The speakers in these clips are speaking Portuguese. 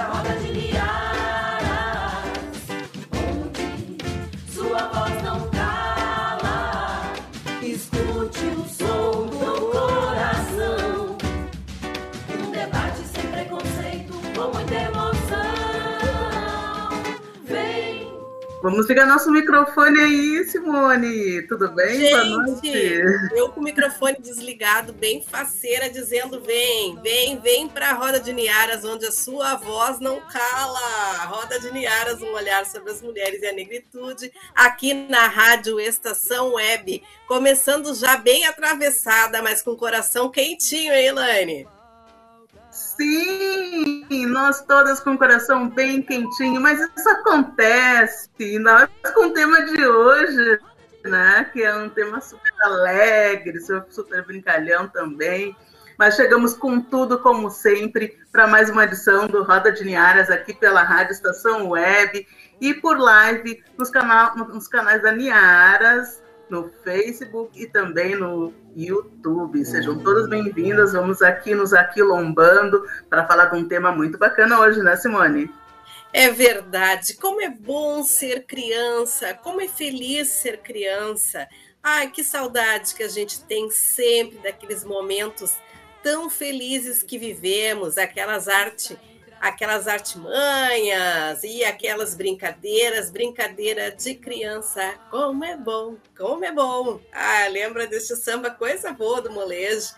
자, Vamos ligar nosso microfone aí, Simone. Tudo bem? Gente, Boa noite. Eu com o microfone desligado, bem faceira, dizendo: vem, vem, vem para a Roda de Niaras, onde a sua voz não cala. Roda de Niaras, um olhar sobre as mulheres e a negritude, aqui na Rádio Estação Web. Começando já bem atravessada, mas com o coração quentinho, hein, Elaine? Sim, nós todas com o coração bem quentinho, mas isso acontece, mais com o tema de hoje, né? Que é um tema super alegre, super brincalhão também. Mas chegamos com tudo, como sempre, para mais uma edição do Roda de Niaras aqui pela Rádio Estação Web e por live nos, canal, nos canais da Niaras, no Facebook e também no YouTube. Sejam todas bem-vindas. Vamos aqui nos aquilombando para falar de um tema muito bacana hoje, né, Simone? É verdade. Como é bom ser criança, como é feliz ser criança. Ai, que saudade que a gente tem sempre daqueles momentos tão felizes que vivemos, aquelas artes aquelas artimanhas e aquelas brincadeiras, brincadeira de criança. Como é bom, como é bom. Ah, lembra desse samba, coisa boa do molejo.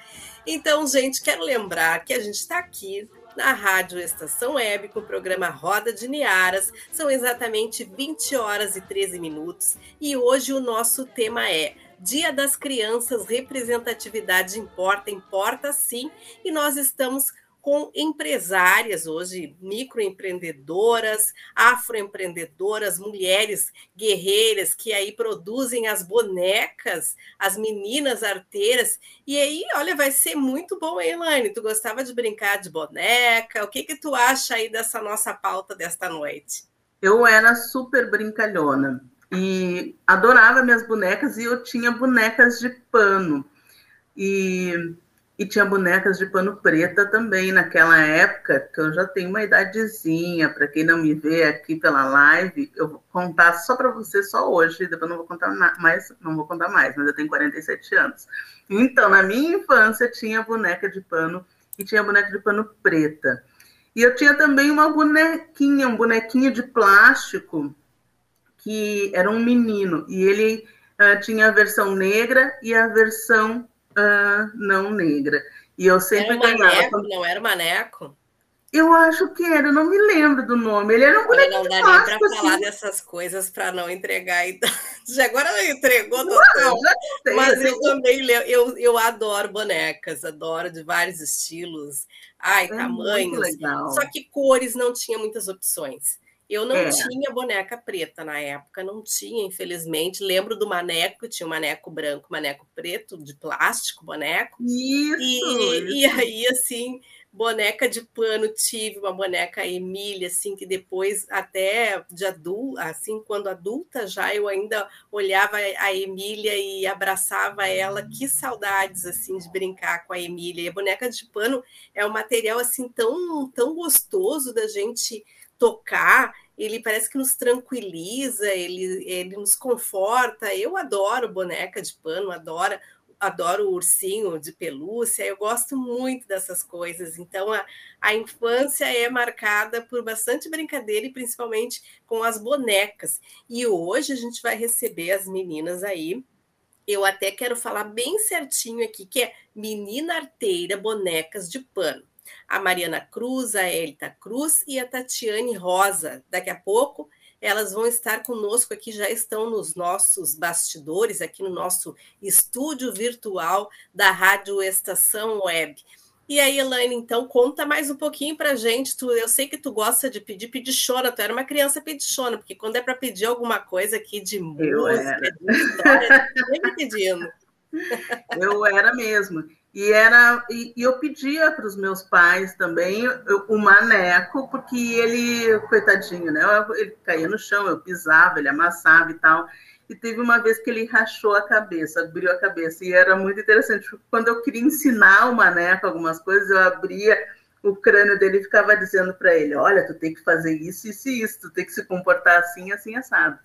Então, gente, quero lembrar que a gente está aqui na Rádio Estação Web com o programa Roda de Niaras. São exatamente 20 horas e 13 minutos e hoje o nosso tema é Dia das Crianças, representatividade importa, importa sim, e nós estamos com empresárias hoje, microempreendedoras, afroempreendedoras, mulheres guerreiras que aí produzem as bonecas, as meninas arteiras. E aí, olha, vai ser muito bom, hein, Elaine? Tu gostava de brincar de boneca? O que que tu acha aí dessa nossa pauta desta noite? Eu era super brincalhona e adorava minhas bonecas e eu tinha bonecas de pano. E e tinha bonecas de pano preta também naquela época, que eu já tenho uma idadezinha, para quem não me vê aqui pela live, eu vou contar só para você só hoje, depois não vou contar mais, não vou contar mais, mas eu tenho 47 anos. Então, na minha infância tinha boneca de pano e tinha boneca de pano preta. E eu tinha também uma bonequinha, um bonequinho de plástico que era um menino e ele uh, tinha a versão negra e a versão uh, não negra. E eu sempre era ganhava. Maneco, não era maneco? Eu acho que era, eu não me lembro do nome. Ele era um boneco Não dá nem para falar assim. dessas coisas para não entregar a idade. Agora entregou Não, total. Mas assim, eu também le- eu, eu adoro bonecas, adoro de vários estilos, ai, é tamanhos. Só que cores não tinha muitas opções. Eu não É. tinha boneca preta na época, não tinha, infelizmente. Lembro do maneco, tinha um maneco branco, maneco preto, de plástico, boneco. Isso, E, e isso. aí, assim, boneca de pano, tive uma boneca Emília, assim, que depois, até de adulta, assim, quando adulta já, eu ainda olhava a Emília e abraçava ela. Que saudades, assim, de brincar com a Emília. E a boneca de pano é um material, assim, tão, tão gostoso da gente tocar. Ele parece que nos tranquiliza, ele, ele nos conforta. Eu adoro boneca de pano, adoro adoro ursinho de pelúcia, eu gosto muito dessas coisas. Então, a, a infância é marcada por bastante brincadeira e principalmente com as bonecas. E hoje a gente vai receber as meninas aí. Eu até quero falar bem certinho aqui, que é Menina Arteira Bonecas de Pano. A Mariana Cruz, a Elita Cruz e a Tatiane Rosa. Daqui a pouco elas vão estar conosco aqui, já estão nos nossos bastidores, aqui no nosso estúdio virtual da Rádio Estação Web. E aí, Elaine, então, conta mais um pouquinho para gente. Tu, eu sei que tu gosta de pedir pedichona, tu era uma criança pedichona, porque quando é para pedir alguma coisa aqui de música, de história, tu sempre pedindo. Eu era mesmo. E, era, e, e eu pedia para os meus pais também o maneco, porque ele, coitadinho, né? Ele caía no chão, eu pisava, ele amassava e tal. E teve uma vez que ele rachou a cabeça, abriu a cabeça. E era muito interessante, quando eu queria ensinar o maneco algumas coisas, eu abria o crânio dele e ficava dizendo para ele: Olha, tu tem que fazer isso, isso e isso, tu tem que se comportar assim, assim, assado.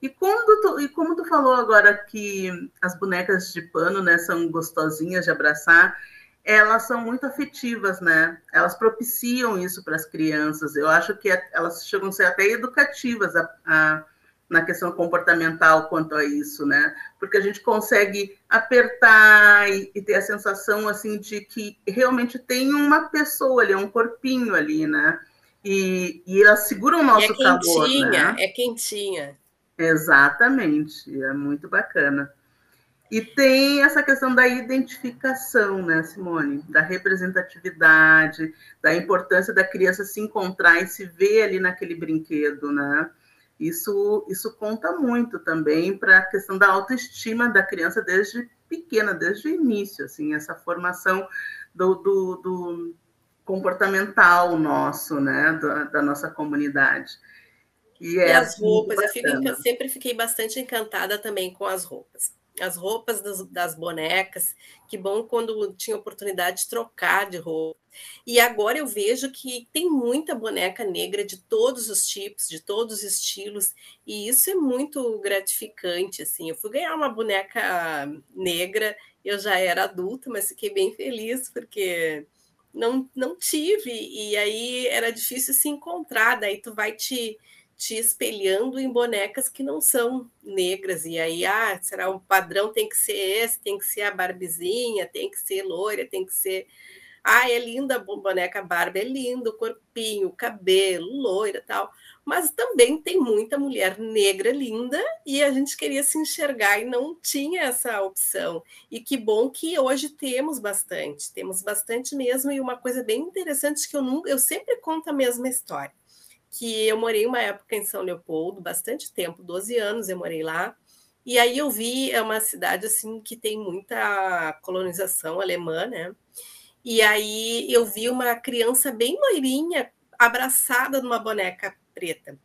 E, quando tu, e como tu falou agora que as bonecas de pano né, são gostosinhas de abraçar, elas são muito afetivas, né? Elas propiciam isso para as crianças. Eu acho que elas chegam a ser até educativas a, a, na questão comportamental quanto a isso, né? Porque a gente consegue apertar e, e, ter a sensação assim de que realmente tem uma pessoa ali, um corpinho ali, né? E, e elas seguram o nosso e é quentinha, calor, né? É quentinha. Exatamente, é muito bacana. E tem essa questão da identificação, né, Simone? Da representatividade, da importância da criança se encontrar e se ver ali naquele brinquedo, né? Isso, isso conta muito também para a questão da autoestima da criança desde pequena, desde o início, assim, essa formação do, do, do comportamental nosso, né, da, da nossa comunidade. E, é e as roupas, eu fico, sempre fiquei bastante encantada também com as roupas. As roupas das, das, bonecas, que bom quando tinha oportunidade de trocar de roupa. E agora eu vejo que tem muita boneca negra de todos os tipos, de todos os estilos, e isso é muito gratificante. Assim, eu fui ganhar uma boneca negra, eu já era adulta, mas fiquei bem feliz porque não, não tive, e aí era difícil se encontrar, daí tu vai te te espelhando em bonecas que não são negras. E aí, ah, será o padrão tem que ser esse, tem que ser a Barbizinha, tem que ser loira, tem que ser. Ah, é linda a boneca Barbie, é lindo o corpinho, o cabelo, loira tal. Mas também tem muita mulher negra linda e a gente queria se enxergar e não tinha essa opção. E que bom que hoje temos bastante, temos bastante mesmo. E uma coisa bem interessante que eu nunca, eu sempre conto a mesma história que eu morei uma época em São Leopoldo, bastante tempo, 12 anos eu morei lá. E aí eu vi, é uma cidade assim que tem muita colonização alemã, né? E aí eu vi uma criança bem loirinha abraçada numa boneca preta.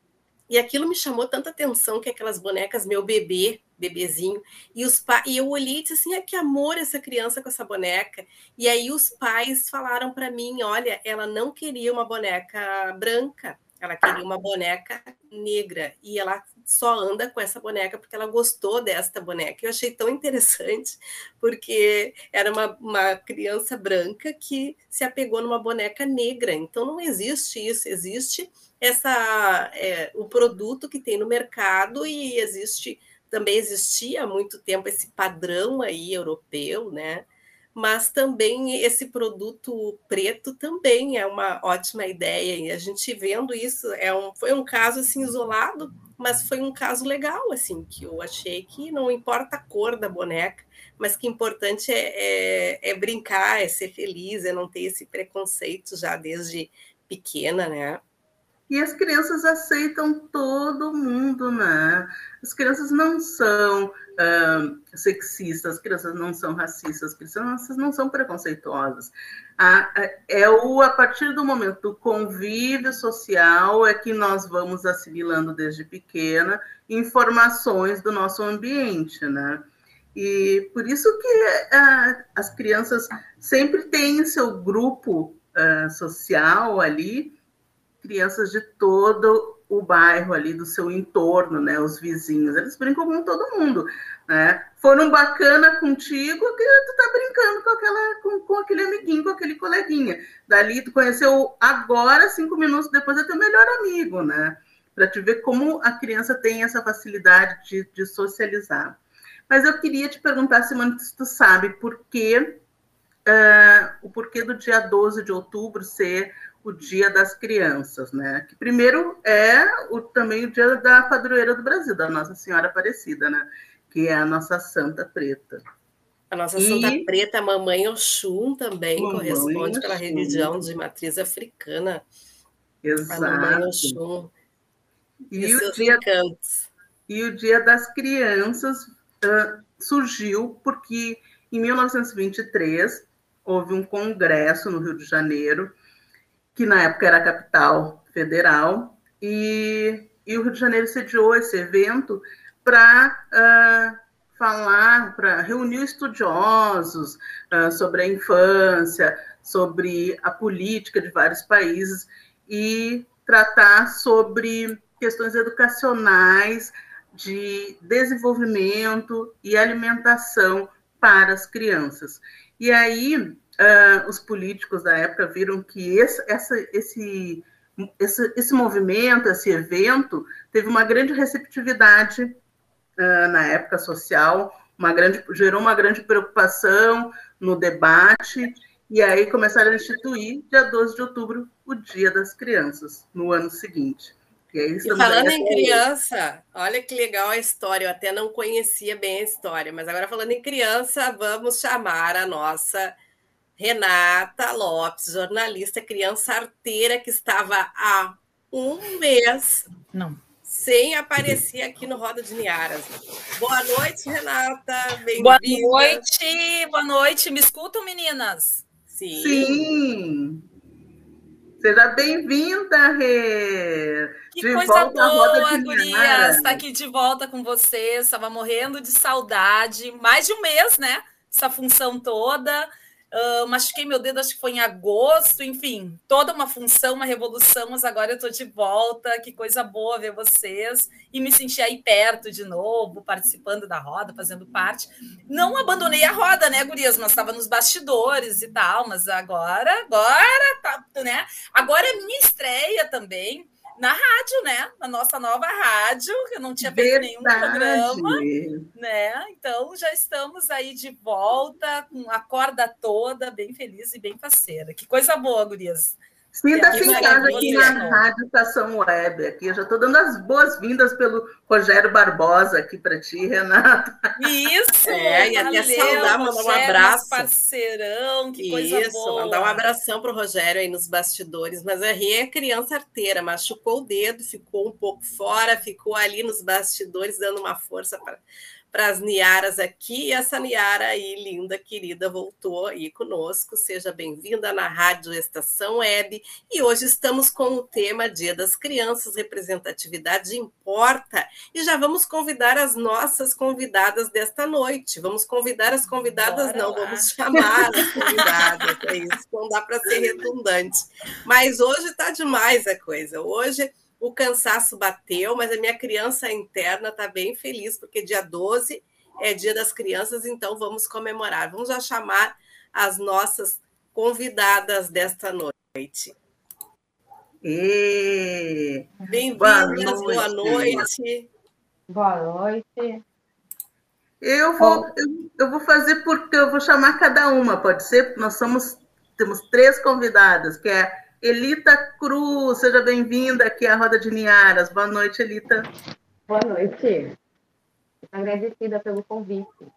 E aquilo me chamou tanta atenção que aquelas bonecas, meu bebê, bebezinho, e os pa... e eu olhei e disse assim: ah, que amor essa criança com essa boneca. E aí os pais falaram para mim: olha, ela não queria uma boneca branca, ela queria uma boneca negra e ela só anda com essa boneca porque ela gostou desta boneca. Eu achei tão interessante, porque era uma, uma criança branca que se apegou numa boneca negra. Então não existe isso, existe essa é, o produto que tem no mercado e existe também existia há muito tempo esse padrão aí europeu, né? Mas também esse produto preto também é uma ótima ideia. E a gente vendo isso, é um, foi um caso assim isolado, mas foi um caso legal, assim, que eu achei que não importa a cor da boneca, mas que importante é, é, é brincar, é ser feliz, é não ter esse preconceito já desde pequena, né? E as crianças aceitam todo mundo, né? As crianças não são uh, sexistas, as crianças não são racistas, as crianças não são preconceituosas. A, é o, a partir do momento do convívio social é que nós vamos assimilando desde pequena informações do nosso ambiente, né? E por isso que uh, as crianças sempre têm seu grupo uh, social ali, crianças de todo o bairro ali, do seu entorno, né? Os vizinhos, eles brincam com todo mundo, né? Foram bacana contigo, que tu tá brincando com, aquela, com, com aquele amiguinho, com aquele coleguinha. Dali tu conheceu agora, cinco minutos depois, é teu melhor amigo, né? Para te ver como a criança tem essa facilidade de, de socializar. Mas eu queria te perguntar, Simone, se tu sabe por que uh, o porquê do dia 12 de outubro ser o Dia das Crianças, né? Que primeiro é o, também o Dia da Padroeira do Brasil, da Nossa Senhora Aparecida, né? Que é a nossa Santa Preta. A nossa e... Santa Preta, a Mamãe Oxum, também mamãe corresponde Oxum. pela religião de matriz africana. Exato. A Mamãe Oxum. E, e o, dia, e o Dia das Crianças uh, surgiu porque em 1923 houve um congresso no Rio de Janeiro que na época era a capital federal, e, e o Rio de Janeiro sediou esse evento para uh, ah, falar, para reunir estudiosos uh, sobre a infância, sobre a política de vários países e tratar sobre questões educacionais de desenvolvimento e alimentação para as crianças. E aí uh, os políticos da época viram que esse, essa, esse, esse, esse movimento, esse evento, teve uma grande receptividade uh, na época social, uma grande, gerou uma grande preocupação no debate, e aí começaram a instituir, dia 12 de outubro, o Dia das Crianças, no ano seguinte. E, aí, e falando em criança, olha que legal a história. Eu até não conhecia bem a história, mas agora falando em criança, vamos chamar a nossa Renata Lopes, jornalista, criança arteira que estava há um mês Não. sem aparecer aqui no Roda de Niaras. Boa noite, Renata. Boa noite, boa noite. Me escutam, meninas? Sim. Sim. Seja bem-vinda, Rê. Que de coisa boa, gurias, estar tá aqui de volta com vocês. Estava morrendo de saudade. Mais de um mês, né? Essa função toda. Uh, machuquei meu dedo, acho que foi em agosto, enfim, toda uma função, uma revolução, mas agora eu estou de volta. Que coisa boa ver vocês e me sentir aí perto de novo, participando da roda, fazendo parte. Não abandonei a roda, né, Gurias? Mas estava nos bastidores e tal, mas agora, agora, tá, né? Agora é minha estreia também na rádio, né? Na nossa nova rádio, que eu não tinha feito Verdade. nenhum programa, né? Então já estamos aí de volta com a corda toda, bem feliz e bem parceira. Que coisa boa, Gurias. Sinta-se em casa aqui na Rádio Estação Web. Aqui eu já estou dando as boas-vindas pelo Rogério Barbosa aqui para ti, Renata. Isso! É, e até saudar, mandar um abraço. parceirão, que Isso, coisa boa. mandar um abração para o Rogério aí nos bastidores. Mas a Ria é criança arteira, machucou o dedo, ficou um pouco fora, ficou ali nos bastidores dando uma força para para as Niaras aqui. E essa Niara aí, linda, querida, voltou aí conosco. Seja bem-vinda na Rádio Estação Web. E hoje estamos com o tema Dia das Crianças, representatividade importa. E já vamos convidar as nossas convidadas desta noite. Vamos convidar as convidadas, Bora não, lá. vamos chamar as convidadas. é isso, não dá para ser redundante. Mas hoje está demais a coisa. Hoje o cansaço bateu, mas a minha criança interna está bem feliz, porque dia 12 é dia das crianças, então vamos comemorar. Vamos já chamar as nossas convidadas desta noite. Bem-vindas, boa noite. Boa noite. Eu vou, eu, eu, vou fazer porque eu vou chamar cada uma, pode ser? Nós somos, temos três convidadas, que é Elita Cruz, seja bem-vinda aqui à Roda de Niaras. Boa noite, Elita. Boa noite. Agradecida pelo convite.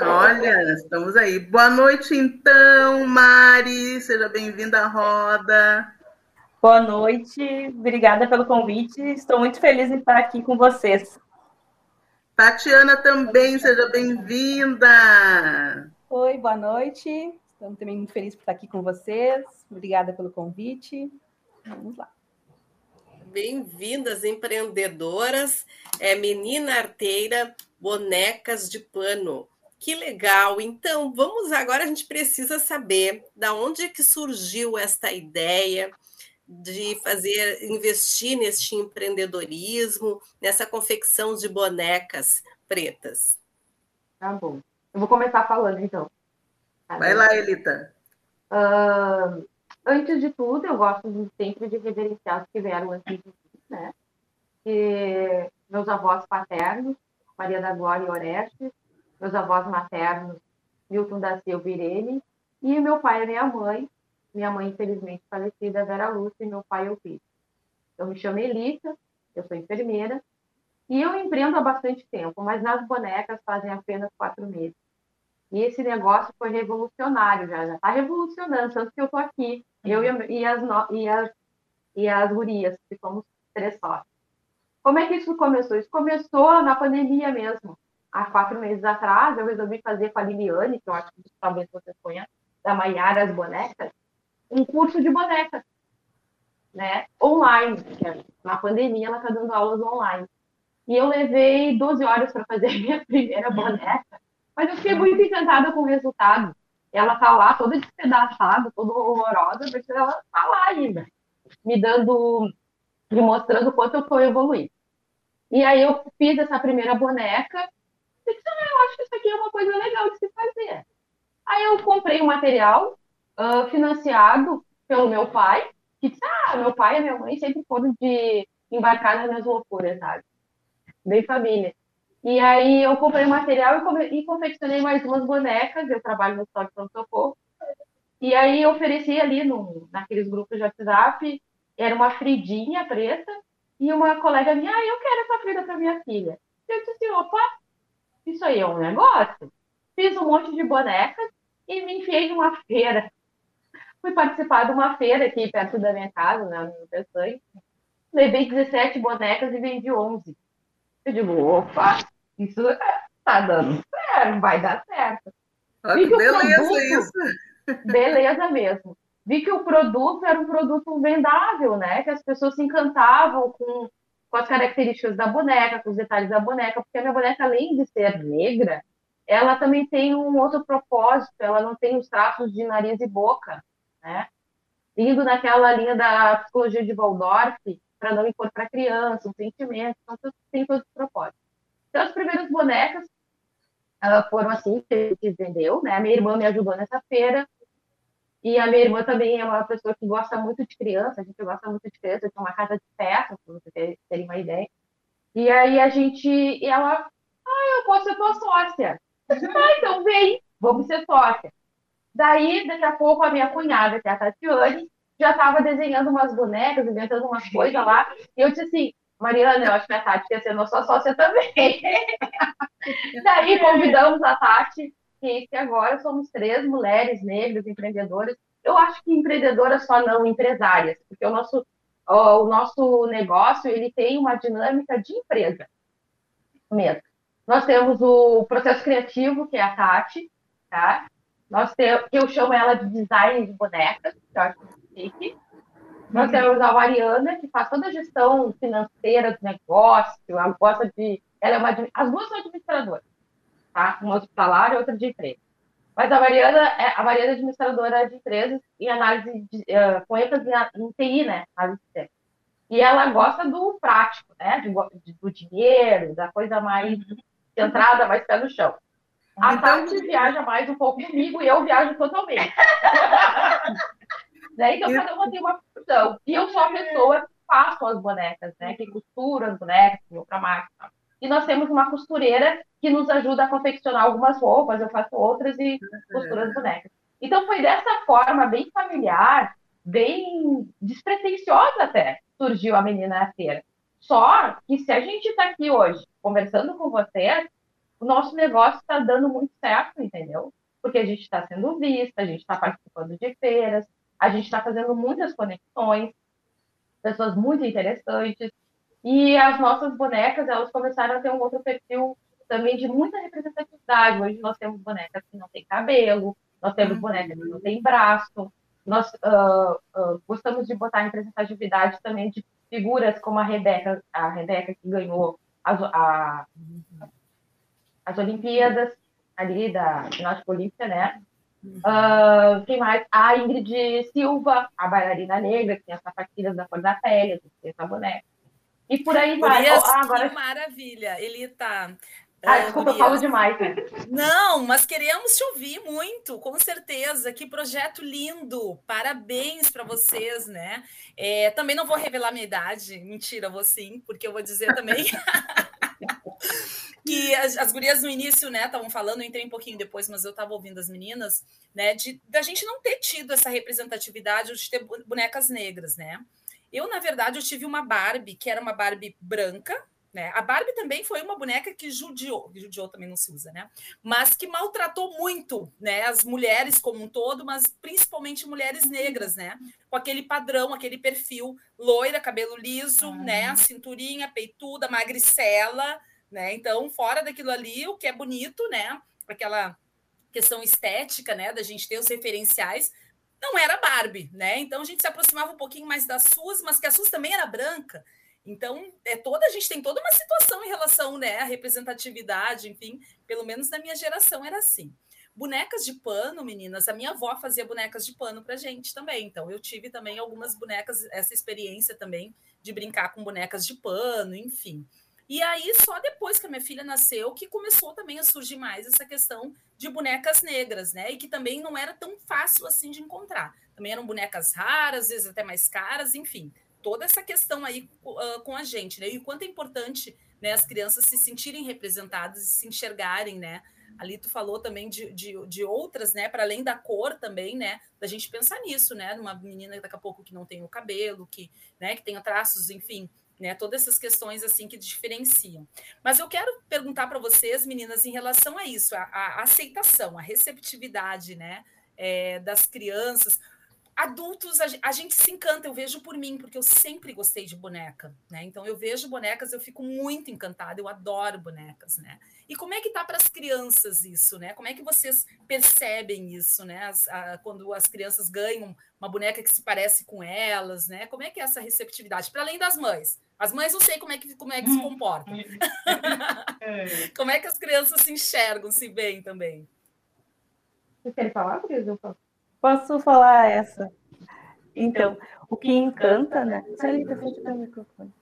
Olha, estamos aí. Boa noite, então, Mari. Seja bem-vinda à roda. Boa noite, obrigada pelo convite. Estou muito feliz em estar aqui com vocês. Tatiana também, seja bem-vinda. Oi, boa noite. Estamos também muito felizes por estar aqui com vocês. Obrigada pelo convite. Vamos lá. Bem-vindas, empreendedoras. É Menina Arteira, bonecas de pano. Que legal! Então, vamos agora, a gente precisa saber da onde é que surgiu esta ideia de fazer, investir neste empreendedorismo, nessa confecção de bonecas pretas. Tá bom. Eu vou começar falando, então. Vai lá, Elita. Uh, antes de tudo, eu gosto sempre de reverenciar os que vieram antes de mim, né? E meus avós paternos, Maria da Glória e Orestes, meus avós maternos, Milton da Silva e Irene, e meu pai e minha mãe, minha mãe, infelizmente falecida, Vera Lúcia, e meu pai, Elpidio. Eu me chamo Elita, eu sou enfermeira, e eu empreendo há bastante tempo, mas nas bonecas fazem apenas quatro meses. E esse negócio foi revolucionário, já está revolucionando, tanto que eu estou aqui, eu e, e, as, e, as, e as gurias, que somos três sócios. Como é que isso começou? Isso começou na pandemia mesmo há quatro meses atrás, eu resolvi fazer com a Liliane, que eu acho que talvez você conheça, da Maiara as Bonecas, um curso de bonecas, né? Online, na pandemia ela está dando aulas online. E eu levei 12 horas para fazer a minha primeira boneca, mas eu fiquei muito encantada com o resultado. Ela tá lá toda despedaçada, toda horrorosa, mas ela tá lá ainda, me dando, me mostrando o quanto eu estou evoluindo. E aí eu fiz essa primeira boneca disse, ah, eu acho que isso aqui é uma coisa legal de se fazer. Aí eu comprei o um material uh, financiado pelo meu pai, que disse, ah, meu pai e minha mãe sempre foram de embarcar nas minhas loucuras, sabe? Bem família. E aí eu comprei material e, e confeccionei mais umas bonecas, eu trabalho no estoque Pronto Socorro. E aí eu ofereci ali no, naqueles grupos de WhatsApp, era uma fridinha preta, e uma colega minha, ah, eu quero essa frida para minha filha. Eu disse assim, opa, isso aí é um negócio. Fiz um monte de bonecas e me enfiei numa feira. Fui participar de uma feira aqui perto da minha casa, né, no Peçanha. Levei 17 bonecas e vendi 11. Eu digo, opa, isso tá dando certo, vai dar certo. Vi que beleza produto, isso. Beleza mesmo. Vi que o produto era um produto vendável, né? Que as pessoas se encantavam com com as características da boneca, com os detalhes da boneca, porque a minha boneca, além de ser negra, ela também tem um outro propósito, ela não tem os traços de nariz e boca, né? Indo naquela linha da psicologia de Waldorf, para não impor para criança, um sentimento, então tem todos os propósitos. Então, as primeiras bonecas uh, foram assim que, que vendeu, né? A minha irmã me ajudou nessa feira, e a minha irmã também é uma pessoa que gosta muito de criança, a gente gosta muito de criança, tem uma casa de festa, para vocês terem uma ideia. E aí a gente, e ela, ah, eu posso ser tua sócia. Ah, então vem, vamos ser sócia. Daí, daqui a pouco, a minha cunhada, que é a Tatiane, já estava desenhando umas bonecas, inventando umas coisas lá. E eu disse assim, Mariana, eu acho que a Tati quer ser nossa sócia também. Daí convidamos a Tati que, que agora somos três mulheres negras empreendedoras. Eu acho que empreendedoras só não empresárias, porque o nosso, o nosso negócio ele tem uma dinâmica de empresa mesmo. Nós temos o processo criativo, que é a Tati, tá? Nós temos, que eu chamo ela de design de bonecas, que eu acho chique. Nós uhum. temos a Mariana, que faz toda a gestão financeira do negócio, ela gosta de. Ela é uma. As duas são administradoras tá? Uma hospitalar e outra de empresa. Mas a Mariana é a Mariana é administradora de empresas em análise de, uh, com ênfase em, TI, né? Análise de e ela gosta do prático, né? De, do dinheiro, da coisa mais centrada, mais pé no chão. A então, Tati viaja mais um pouco comigo e eu viajo totalmente. né? Então, cada uma tem uma função. E eu sou a pessoa que faço as bonecas, né? Que costura as bonecas, que para máquina. e nós temos uma costureira que nos ajuda a confeccionar algumas roupas, eu faço outras e costuro as bonecas. Então foi dessa forma, bem familiar, bem despretensiosa até, surgiu a Menina na Feira. Só que se a gente está aqui hoje conversando com vocês, o nosso negócio está dando muito certo, entendeu? Porque a gente está sendo vista, a gente está participando de feiras, a gente está fazendo muitas conexões, pessoas muito interessantes. E as nossas bonecas, elas começaram a ter um outro perfil também de muita representatividade. Hoje nós temos bonecas que não têm cabelo, nós temos bonecas que não têm braço, nós uh, uh, gostamos de botar representatividade também de figuras como a Rebeca, a Rebeca que ganhou as, a, as Olimpíadas ali da ginástica olímpica, né? Uh, quem mais? A Ingrid Silva, a bailarina negra, que tem as sapatilhas da cor da pele, que tem essa boneca. E por aí vai. ah, agora... Que maravilha! Ele tá. Ah, desculpa, eu falo demais. Não, mas queremos te ouvir muito, com certeza. Que projeto lindo! Parabéns para vocês, né? É, também não vou revelar minha idade, mentira, vou sim, porque eu vou dizer também que as, as, gurias no início, né, estavam falando, eu entrei um pouquinho depois, mas eu estava ouvindo as meninas, né, de da gente não ter tido essa representatividade de ter bonecas negras, né? Eu, na verdade, eu tive uma Barbie, que era uma Barbie branca, né? A Barbie também foi uma boneca que judiou, judiou também não se usa, né? Mas que maltratou muito, né? As mulheres como um todo, mas principalmente mulheres negras, né? Com aquele padrão, aquele perfil, loira, cabelo liso, ah. né? Cinturinha, peituda, magricela, né? Então, fora daquilo ali, o que é bonito, né? Aquela questão estética, né? Da gente ter os referenciais, não era Barbie, né? Então a gente se aproximava um pouquinho mais da SUS, mas que a SUS também era branca. Então, é toda a gente tem toda uma situação em relação, né, à representatividade, enfim, pelo menos na minha geração era assim. Bonecas de pano, meninas, a minha avó fazia bonecas de pano pra gente também. Então, eu tive também algumas bonecas, essa experiência também de brincar com bonecas de pano, enfim. E aí, só depois que a minha filha nasceu, que começou também a surgir mais essa questão de bonecas negras, né? E que também não era tão fácil assim de encontrar. Também eram bonecas raras, às vezes até mais caras, enfim toda essa questão aí uh, com a gente, né? E o quanto é importante né, as crianças se sentirem representadas e se enxergarem, né? Ali tu falou também de, de, de outras, né? Para além da cor também, né? Da gente pensar nisso, né? Numa menina daqui a pouco que não tem o cabelo, que, né, que tenha traços, enfim, né? Todas essas questões assim que diferenciam. Mas eu quero perguntar para vocês, meninas, em relação a isso, a, a aceitação, a receptividade, né? É, das crianças adultos, a, gente se encanta, eu vejo por mim, porque eu sempre gostei de boneca, né? Então eu vejo bonecas, eu fico muito encantada, eu adoro bonecas, né? E como é que tá para as crianças isso, né? Como é que vocês percebem isso, né? As, a, quando as crianças ganham uma boneca que se parece com elas, né? Como é que é essa receptividade? Para além das mães. As mães não sei como é que, como é que se comportam. É. como é que as crianças se enxergam, se veem também? Você quer falar, Cris? Posso falar essa? Então, o que encanta, né? Salita, fecha o microfone.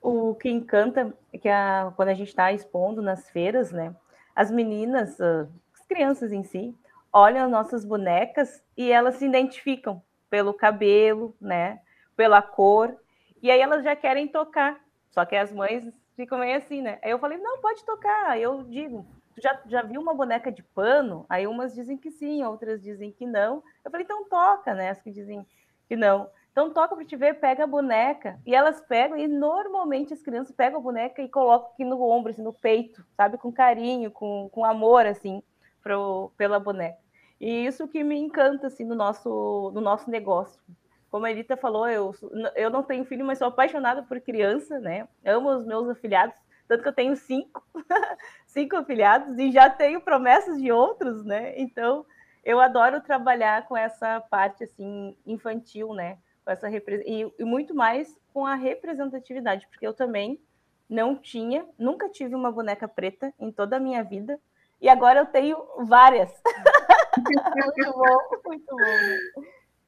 O que encanta é que a, quando a gente está expondo nas feiras, né? As meninas, as crianças em si, olham as nossas bonecas e elas se identificam pelo cabelo, né? Pela cor, e aí elas já querem tocar. Só que as mães ficam meio assim, né? Aí eu falei, não, pode tocar. Eu digo, já, já viu uma boneca de pano? Aí umas dizem que sim, outras dizem que não. Eu falei, então toca, né? As que dizem que não. Então toca para te ver, pega a boneca. E elas pegam, e normalmente as crianças pegam a boneca e colocam aqui no ombro, assim, no peito, sabe? Com carinho, com, com amor, assim, pro, pela boneca. E isso que me encanta, assim, no nosso, no nosso negócio. Como a Elita falou, eu, eu não tenho filho, mas sou apaixonada por criança, né? Amo os meus afilhados, tanto que eu tenho cinco, cinco afiliados e já tenho promessas de outros, né? Então, eu adoro trabalhar com essa parte assim infantil, né? Com essa e, e muito mais com a representatividade, porque eu também não tinha, nunca tive uma boneca preta em toda a minha vida, e agora eu tenho várias. muito bom, muito bom. Né?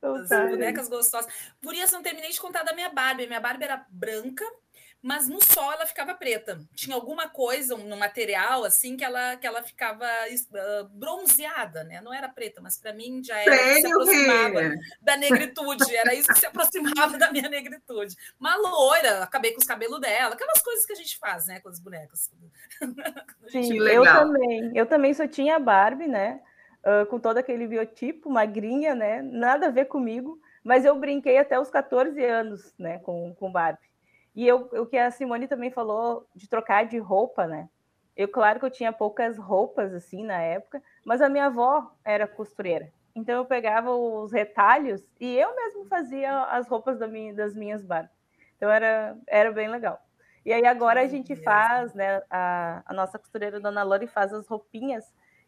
Então, tá. As bonecas gostosas. Por isso, não terminei de contar da minha Barbie. Minha Barbie era branca, mas no sol ela ficava preta. Tinha alguma coisa no material assim que ela que ela ficava uh, bronzeada, né? Não era preta, mas para mim já era Sério, se aproximava da negritude, era isso que se aproximava da minha negritude. Uma loira, acabei com os cabelos dela, aquelas coisas que a gente faz, né, com as bonecas. Sim, eu também. Eu também só tinha a Barbie, né? Uh, com todo aquele biotipo, magrinha, né? Nada a ver comigo, mas eu brinquei até os 14 anos, né, com, com Barbie. E eu, o que a Simone também falou de trocar de roupa, né? Eu, claro que eu tinha poucas roupas, assim, na época, mas a minha avó era costureira. Então eu pegava os retalhos e eu mesmo fazia as roupas da minha, das minhas Barbie. Então era, era bem legal. E aí agora a gente faz, né? A, a nossa costureira Dona Lori faz as roupinhas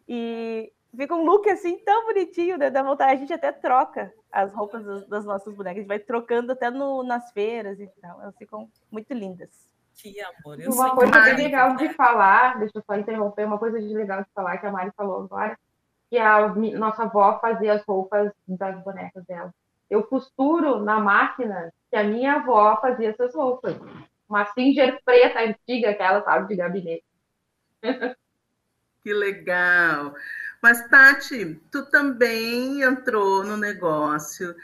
e fica um look assim tão bonitinho, né? Dá vontade, a gente até troca as roupas das, das nossas bonecas, a gente vai trocando até no, nas feiras e tal. Elas ficam muito lindas. Que amor. Eu uma coisa bem legal de falar, deixa eu só interromper, uma coisa de legal de falar que a Mari falou agora, que a nossa avó fazia as roupas das bonecas dela. Eu costuro na máquina que a minha avó fazia essas roupas. Uma Singer preta antiga, aquela, sabe, de gabinete. Que legal. Mas, Tati, tu também entrou no negócio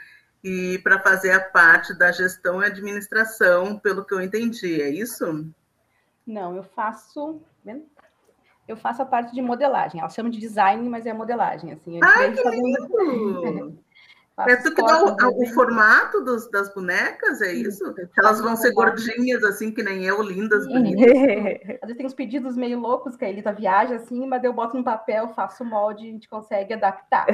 e para fazer a parte da gestão e administração, pelo que eu entendi, é isso? Não, eu faço. Eu faço a parte de modelagem. Ela chama de design, mas é modelagem. Assim, ah, que lindo! É tu que dá o, o, formato dos, das bonecas, é isso? Elas vão ser gordinhas, assim, que nem eu, lindas, bonitas. Às vezes tem uns pedidos meio loucos, que a Elita viaja, assim, mas eu boto no papel, faço o molde, a gente consegue adaptar.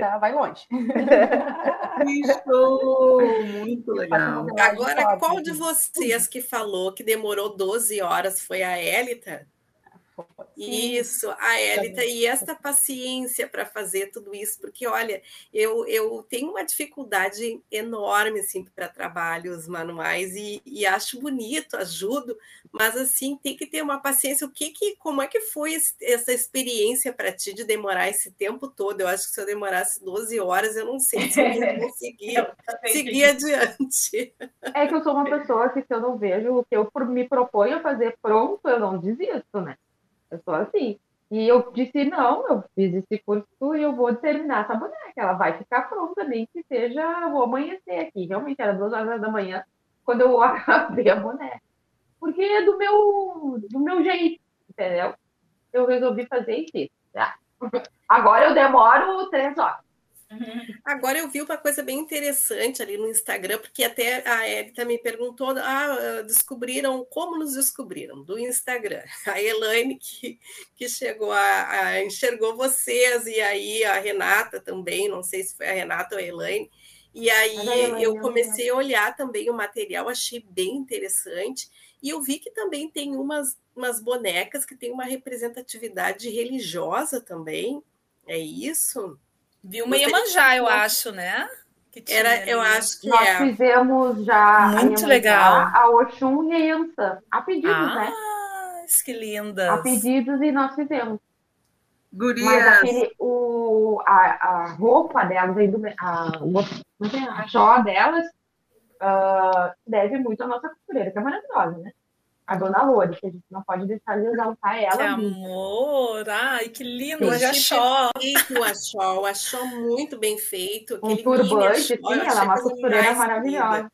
Tá, vai longe. Isso! Muito legal. Agora, qual de vocês que falou que demorou 12 horas foi a Elita? Isso, a Élita, e esta paciência para fazer tudo isso, porque olha, eu, eu tenho uma dificuldade enorme assim para trabalhos manuais e, e, acho bonito, ajudo, mas assim tem que ter uma paciência. O que que, como é que foi essa experiência para ti de demorar esse tempo todo? Eu acho que se eu demorasse 12 horas, eu não sei se eu ia conseguir seguir adiante. É que eu sou uma pessoa que se eu não vejo o que eu me proponho a fazer pronto, eu não desisto, né? Eu sou assim. E eu disse, não, eu fiz esse curso e eu vou terminar essa boneca. Ela vai ficar pronta, nem que seja o amanhecer aqui. Realmente, era duas horas da manhã quando eu acabei a boneca. Porque é do meu, do meu jeito, entendeu? Eu resolvi fazer isso. Agora eu demoro três horas. Agora eu vi uma coisa bem interessante ali no Instagram, porque até a Érica me perguntou: ah, descobriram, como nos descobriram? Do Instagram. A Elaine que, que chegou a, a, enxergou vocês, e aí a Renata também, não sei se foi a Renata ou a Elaine. E aí eu comecei a olhar também o material, achei bem interessante. E eu vi que também tem umas, umas bonecas que tem uma representatividade religiosa também. É isso? Viu uma Iemanjá, eu acho, né? Era, eu acho que Nós é. fizemos já Muito a legal. a Oxum e a Yansan. A pedidos, ah, né? que lindas. A pedidos e nós fizemos. Gurias. Mas aquele, o, a, a roupa delas, a, a, a jó delas, uh, deve muito à nossa costureira, que é maravilhosa, né? A dona Lourdes, que a gente não pode deixar de exaltar ela. Que amor! Ai, que lindo! Hoje achou. Feito o achou, achou muito bem feito. Um turbante, sim, ela é uma costureira maravilhosa.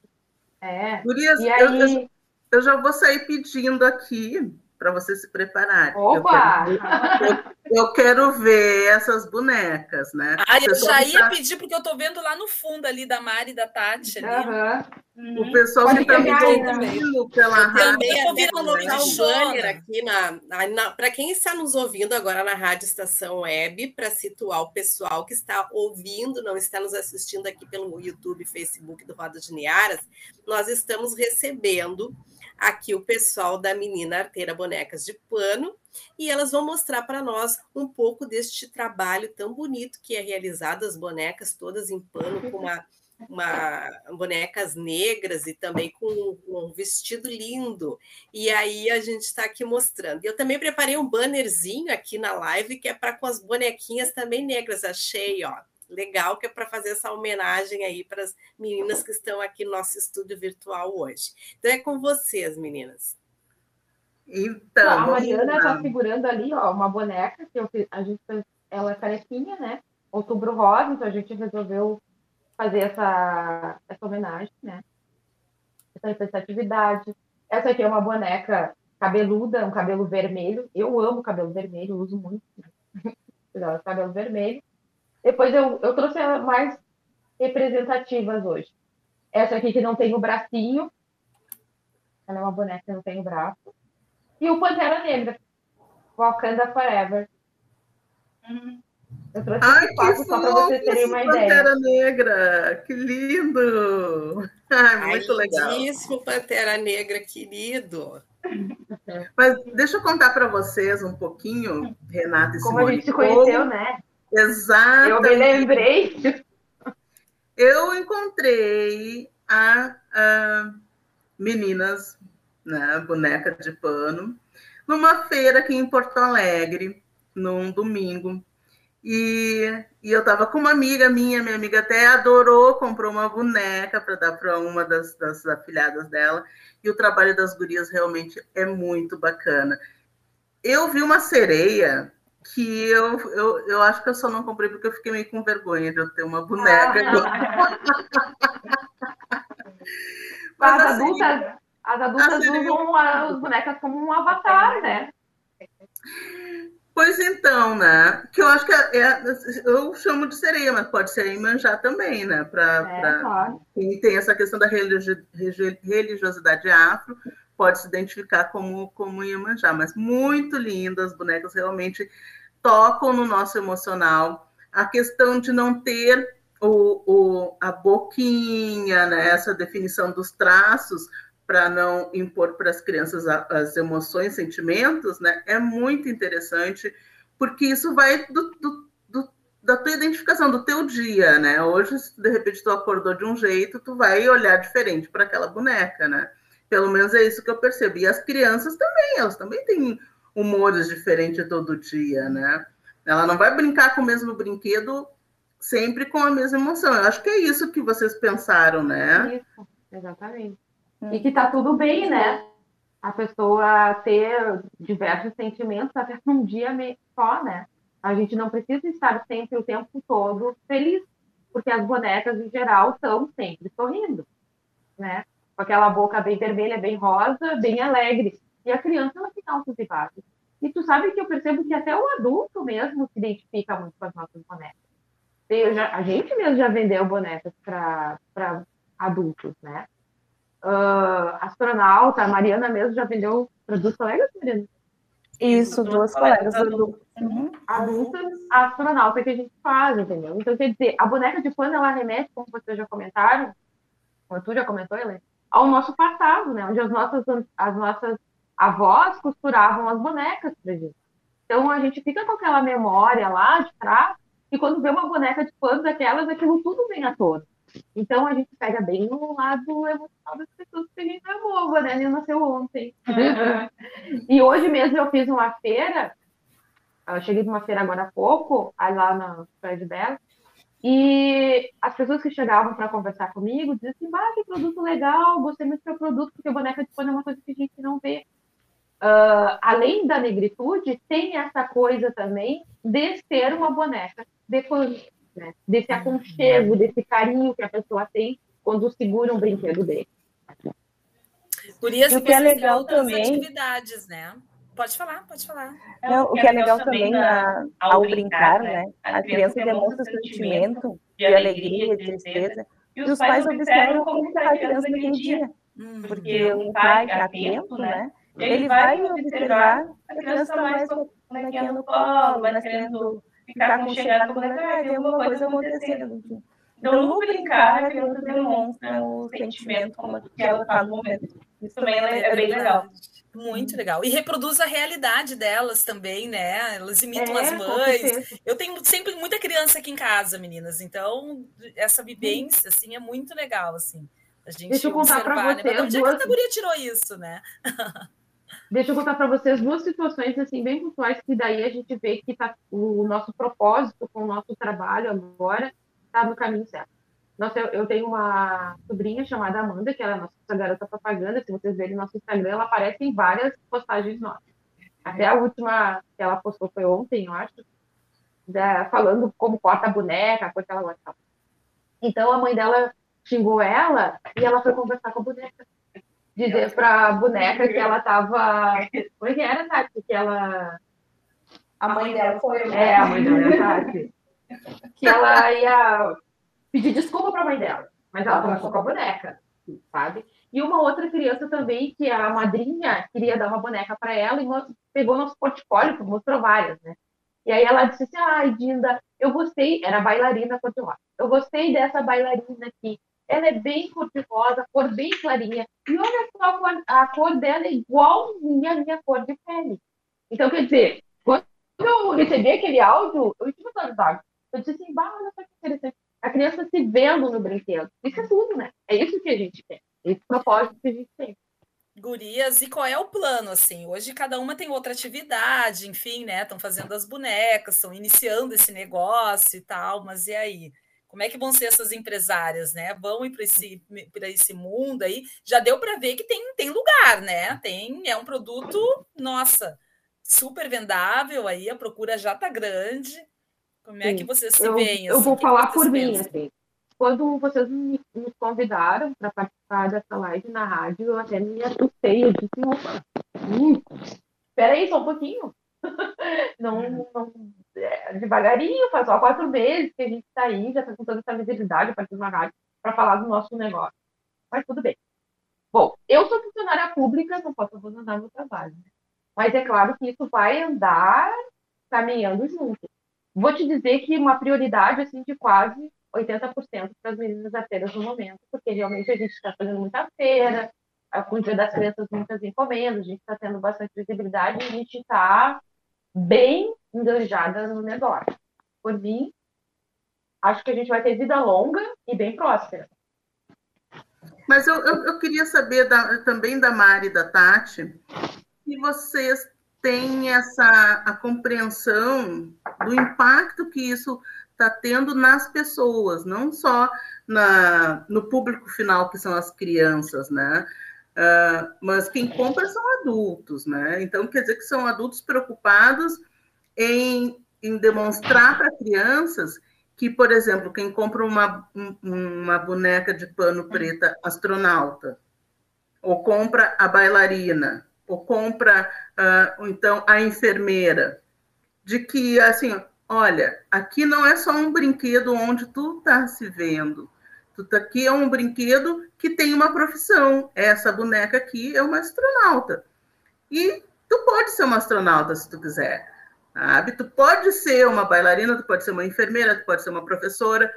É. Gurias, e aí... eu, eu já vou sair pedindo aqui para você se preparar. Opa! Eu quero, eu, quero, ver essas bonecas, né? Ah, eu já ia pedir, porque eu estou vendo lá no fundo ali da Mari e da Tati. Ali. Uhum. O pessoal Pode que está me ouvindo pela rádio. Também estou vendo colocar um banner aqui na, na para quem está nos ouvindo agora na Rádio Estação Web, para situar o pessoal que está ouvindo, não está nos assistindo aqui pelo YouTube, Facebook do Roda de Niaras, nós estamos recebendo aqui o pessoal da Menina Arteira Bonecas de Pano e elas vão mostrar para nós um pouco deste trabalho tão bonito que é realizado, as bonecas todas em pano, com uma, uma bonecas negras e também com um vestido lindo. E aí a gente está aqui mostrando. Eu também preparei um bannerzinho aqui na live que é para com as bonequinhas também negras. Achei, ó. Legal que é para fazer essa homenagem aí para as meninas que estão aqui no nosso estúdio virtual hoje. Então é com vocês, meninas. Então, a Mariana está segurando ali, ó, uma boneca que eu, a gente ela é carequinha, né? Outubro rosa, então a gente resolveu fazer essa, essa homenagem, né? Essa representatividade. Essa aqui é uma boneca cabeluda, um cabelo vermelho. Eu amo cabelo vermelho, uso muito. Né? cabelo vermelho. Depois eu, eu trouxe mais representativas hoje. Essa aqui que não tem o bracinho. Ela é uma boneca que não tem o braço. E o Pantera Negra. Wakanda Forever. Hum. Eu trouxe Ai, papo só para vocês terem uma Pantera ideia. Pantera Negra, que lindo! Ai, muito Ai, legal. Isso, Pantera Negra, querido. Mas deixa eu contar para vocês um pouquinho, Renata e Como Simone, a gente se conheceu, né? Exato. Eu me lembrei. Eu encontrei a, a meninas, né, boneca de pano, numa feira aqui em Porto Alegre, num domingo. E, e eu estava com uma amiga minha, minha amiga até adorou, comprou uma boneca para dar para uma das, das afilhadas dela. E o trabalho das gurias realmente é muito bacana. Eu vi uma sereia que eu, eu, eu acho que eu só não comprei porque eu fiquei meio com vergonha de eu ter uma boneca. Mas, as, assim, adultas, as adultas usam as bonecas como um avatar, né? Pois então, né? Que eu acho que é, é, eu chamo de sereia, mas pode ser Imanjá também, né? Para é, claro. quem tem essa questão da religiosidade afro, pode se identificar como, como Iemanjá. Mas muito lindas, as bonecas realmente tocam no nosso emocional. A questão de não ter o, o, a boquinha, né? essa definição dos traços, para não impor para as crianças as emoções, sentimentos, né? É muito interessante, porque isso vai do, do, do, da tua identificação, do teu dia, né? Hoje, se de repente tu acordou de um jeito, tu vai olhar diferente para aquela boneca, né? Pelo menos é isso que eu percebo. E as crianças também, elas também têm humores diferentes todo dia, né? Ela não vai brincar com o mesmo brinquedo sempre com a mesma emoção. Eu acho que é isso que vocês pensaram, né? Isso, exatamente. E que tá tudo bem, né? A pessoa ter diversos sentimentos até num dia só, né? A gente não precisa estar sempre o tempo todo feliz, porque as bonecas em geral estão sempre sorrindo, né? Com aquela boca bem vermelha, bem rosa, bem alegre. E a criança ela fica altos e baixos. E tu sabe que eu percebo que até o adulto mesmo se identifica muito com as nossas bonecas. Já, a gente mesmo já vendeu bonecas para adultos, né? uh, astronauta, a Mariana mesmo já vendeu produtos colegas, Mariana? Isso, duas colegas adultas. Uhum. Adultas, astronauta que a gente faz, entendeu? Então, quer dizer, a boneca de pano, ela remete, como vocês já comentaram, como tu já comentou, Helena, ao nosso passado, né? Onde as nossas, as nossas avós costuravam as bonecas pra gente. Então, a gente fica com aquela memória lá de trás, e quando vê uma boneca de pano daquelas, aquilo tudo vem à tona. Então a gente pega bem no lado emocional das pessoas que a gente é boba, né? Ele nasceu ontem. e hoje mesmo eu fiz uma feira, eu cheguei de uma feira agora há pouco, lá na prédio dela, e as pessoas que chegavam para conversar comigo diziam assim: ah, que produto legal, gostei muito do seu produto, porque boneca de pano é uma coisa que a gente não vê. Uh, além da negritude, tem essa coisa também de ser uma boneca de pano né? Desse aconchego, desse carinho que a pessoa tem quando segura um brinquedo dele. Gurias, o que é legal também atividades, né? Pode falar, pode falar. Não, o que é legal também na, ao brincar, né? né? A criança demonstra sentimento de alegria, de tristeza, e os pais observam como está a criança naquele dia. Hum, porque o pai, atento, né? Ele vai observar a criança mais bonequinha no colo, mais querendo ficar aconchegado com ah, tem alguma coisa acontecendo. Então, no brincar, a criança demonstra o sentimento como que ela está no momento. Isso também é, é bem legal. Muito legal. E reproduz a realidade delas também, né? Elas imitam é, as mães. Eu tenho sempre muita criança aqui em casa, meninas. Então, essa vivência, assim, é muito legal, assim. A gente Deixa eu contar para vocês. Né? Onde duas... é que a guria tirou isso, né? Deixa eu contar para vocês duas situações assim bem pontuais que daí a gente vê que tá o nosso propósito com o nosso trabalho agora está no caminho certo. Nossa, eu, eu, tenho uma sobrinha chamada Amanda, que ela é a nossa garota propaganda. Se vocês verem no nosso Instagram, ela aparece em várias postagens nossas. Até a última que ela postou foi ontem, eu acho, da, falando como corta a boneca, coisa que ela gosta. Então a mãe dela xingou ela e ela foi conversar com a boneca. Dizer para a boneca que ela estava. Como é que era, Tati? Que ela. A mãe dela foi. É, a mãe dela, Tati. Que ela ia pedir desculpa para a mãe dela. Mas ela conversou com a boneca, sabe? E uma outra criança também, que a madrinha queria dar uma boneca para ela e pegou nosso portfólio, mostrou várias, né? E aí ela disse assim, ai, Dinda, eu gostei, era bailarina cor-de-rosa, eu gostei dessa bailarina aqui, ela é bem cor-de-rosa, cor bem clarinha, e olha só, a cor, dela é igualzinha minha cor de pele. Então, quer dizer, quando eu recebi aquele áudio, eu tive tanto eu disse assim, bah, olha só que interessante, a criança se vendo no brinquedo, isso é tudo, né? É isso que a gente quer, esse propósito que a gente tem. Gurias, e qual é o plano, assim? Hoje cada uma tem outra atividade, enfim, né? Estão fazendo as bonecas, estão iniciando esse negócio e tal, mas e aí? Como é que vão ser essas empresárias, né? Vão ir para esse, esse mundo aí? Já deu para ver que tem, tem lugar, né? Tem, é um produto, nossa, super vendável aí, a procura já tá grande. Como é que vocês se veem? Eu, assim, eu vou falar por mim, assim quando vocês me, me convidaram para participar dessa live na rádio, eu até me assustei. Eu disse, opa, hum, espera aí só um pouquinho. não, não é, devagarinho, faz só quatro meses que a gente está aí, já está com toda essa visibilidade a partir de uma rádio para falar do nosso negócio. Mas tudo bem. Bom, eu sou funcionária pública, não posso abandonar meu trabalho. Né? Mas é claro que isso vai andar caminhando junto. Vou te dizer que uma prioridade assim de quase 80% para as meninas apenas no momento, porque realmente a gente está fazendo muita feira, com o Dia das Crianças, muitas encomendas, a gente está tendo bastante visibilidade a gente está bem engajada no negócio. Por mim, acho que a gente vai ter vida longa e bem próspera. Mas eu, eu, eu queria saber da, também da Mari e da Tati, se vocês têm essa a compreensão do impacto que isso está tendo nas pessoas, não só na, no público final, que são as crianças, né? Uh, mas quem compra são adultos, né? Então, quer dizer que são adultos preocupados em, em demonstrar para crianças que, por exemplo, quem compra uma, uma boneca de pano preta astronauta, ou compra a bailarina, ou compra, uh, então, a enfermeira, de que, assim, olha, aqui não é só um brinquedo onde tu está se vendo. Tu tá aqui é um brinquedo que tem uma profissão. Essa boneca aqui é uma astronauta. E tu pode ser uma astronauta se tu quiser. Sabe? Tu pode ser uma bailarina, tu pode ser uma enfermeira, tu pode ser uma professora,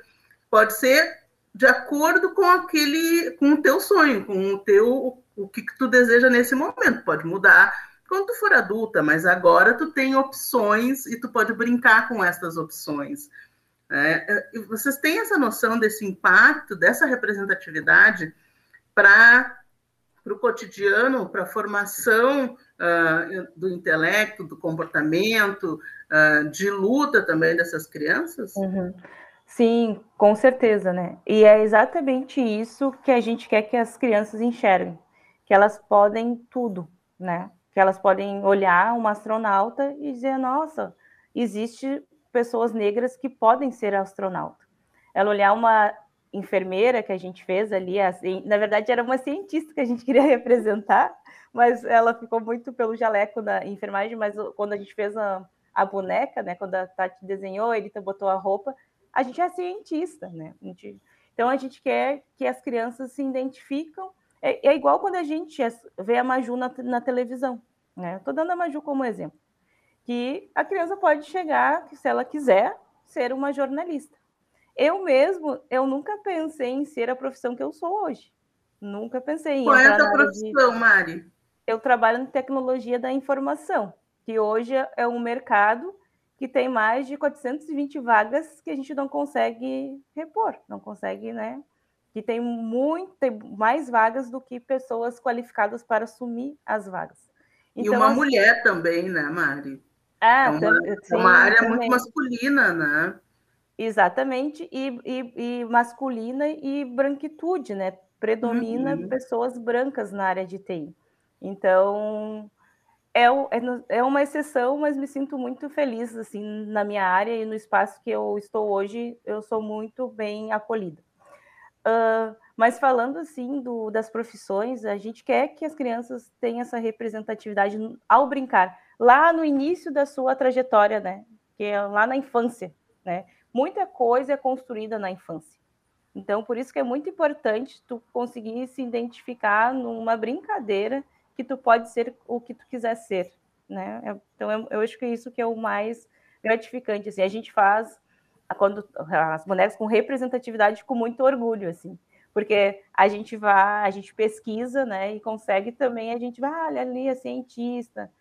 pode ser de acordo com aquele, com o teu sonho, com o teu, o que tu deseja nesse momento. Pode mudar quando tu for adulta, mas agora tu tem opções e tu pode brincar com essas opções. É, é vocês têm essa noção desse impacto, dessa representatividade para o cotidiano, para a formação uh, do intelecto, do comportamento, uh, de luta também dessas crianças? Uhum. Sim, com certeza, né? E é exatamente isso que a gente quer que as crianças enxerguem, que elas podem tudo, né? que elas podem olhar uma astronauta e dizer, nossa, existe pessoas negras que podem ser astronauta. Ela olhar uma enfermeira que a gente fez ali, assim, na verdade era uma cientista que a gente queria representar, mas ela ficou muito pelo jaleco da enfermagem, mas quando a gente fez a, a boneca, né, quando a Tati desenhou, ele botou a roupa, a gente é cientista, né? A gente, então a gente quer que as crianças se identificam é, é igual quando a gente vê a Maju na, na televisão. Né? Estou dando a Maju como exemplo. Que a criança pode chegar, se ela quiser, ser uma jornalista. Eu mesmo, eu nunca pensei em ser a profissão que eu sou hoje. Nunca pensei em. Qual é a tua profissão, de... Mari? Eu trabalho em tecnologia da informação, que hoje é um mercado que tem mais de 420 vagas que a gente não consegue repor, não consegue, né, que tem muito tem mais vagas do que pessoas qualificadas para assumir as vagas. Então, e uma assim, mulher também, né, Mari? Ah, é uma, sim, uma área também. muito masculina, né? Exatamente, e, e, e, masculina e branquitude, né? Predomina uhum. pessoas brancas na área de TI. Então, é, é, é uma exceção, mas me sinto muito feliz, assim, na minha área e no espaço que eu estou hoje, eu sou muito bem acolhida. Uh, mas falando, assim, do, das profissões, a gente quer que as crianças tenham essa representatividade ao brincar, lá no início da sua trajetória, né? Que é lá na infância, né? muita coisa é construída na infância. Então, por isso que é muito importante tu conseguir se identificar numa brincadeira que tu pode ser o que tu quiser ser, né? É, então, eu, eu acho que é isso que é o mais gratificante, assim. A gente faz quando as bonecas com representatividade com muito orgulho, assim, porque a gente vai, a gente pesquisa, né, e consegue também, a gente vai, ah, olha ali a cientista,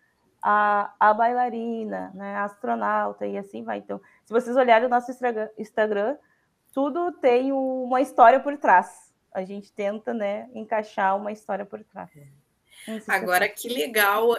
a, a bailarina, né, a astronauta e assim vai. Então, se vocês olharem o nosso Instagram, tudo tem uma história por trás. A gente tenta, né, encaixar uma história por trás. Agora, que legal uh,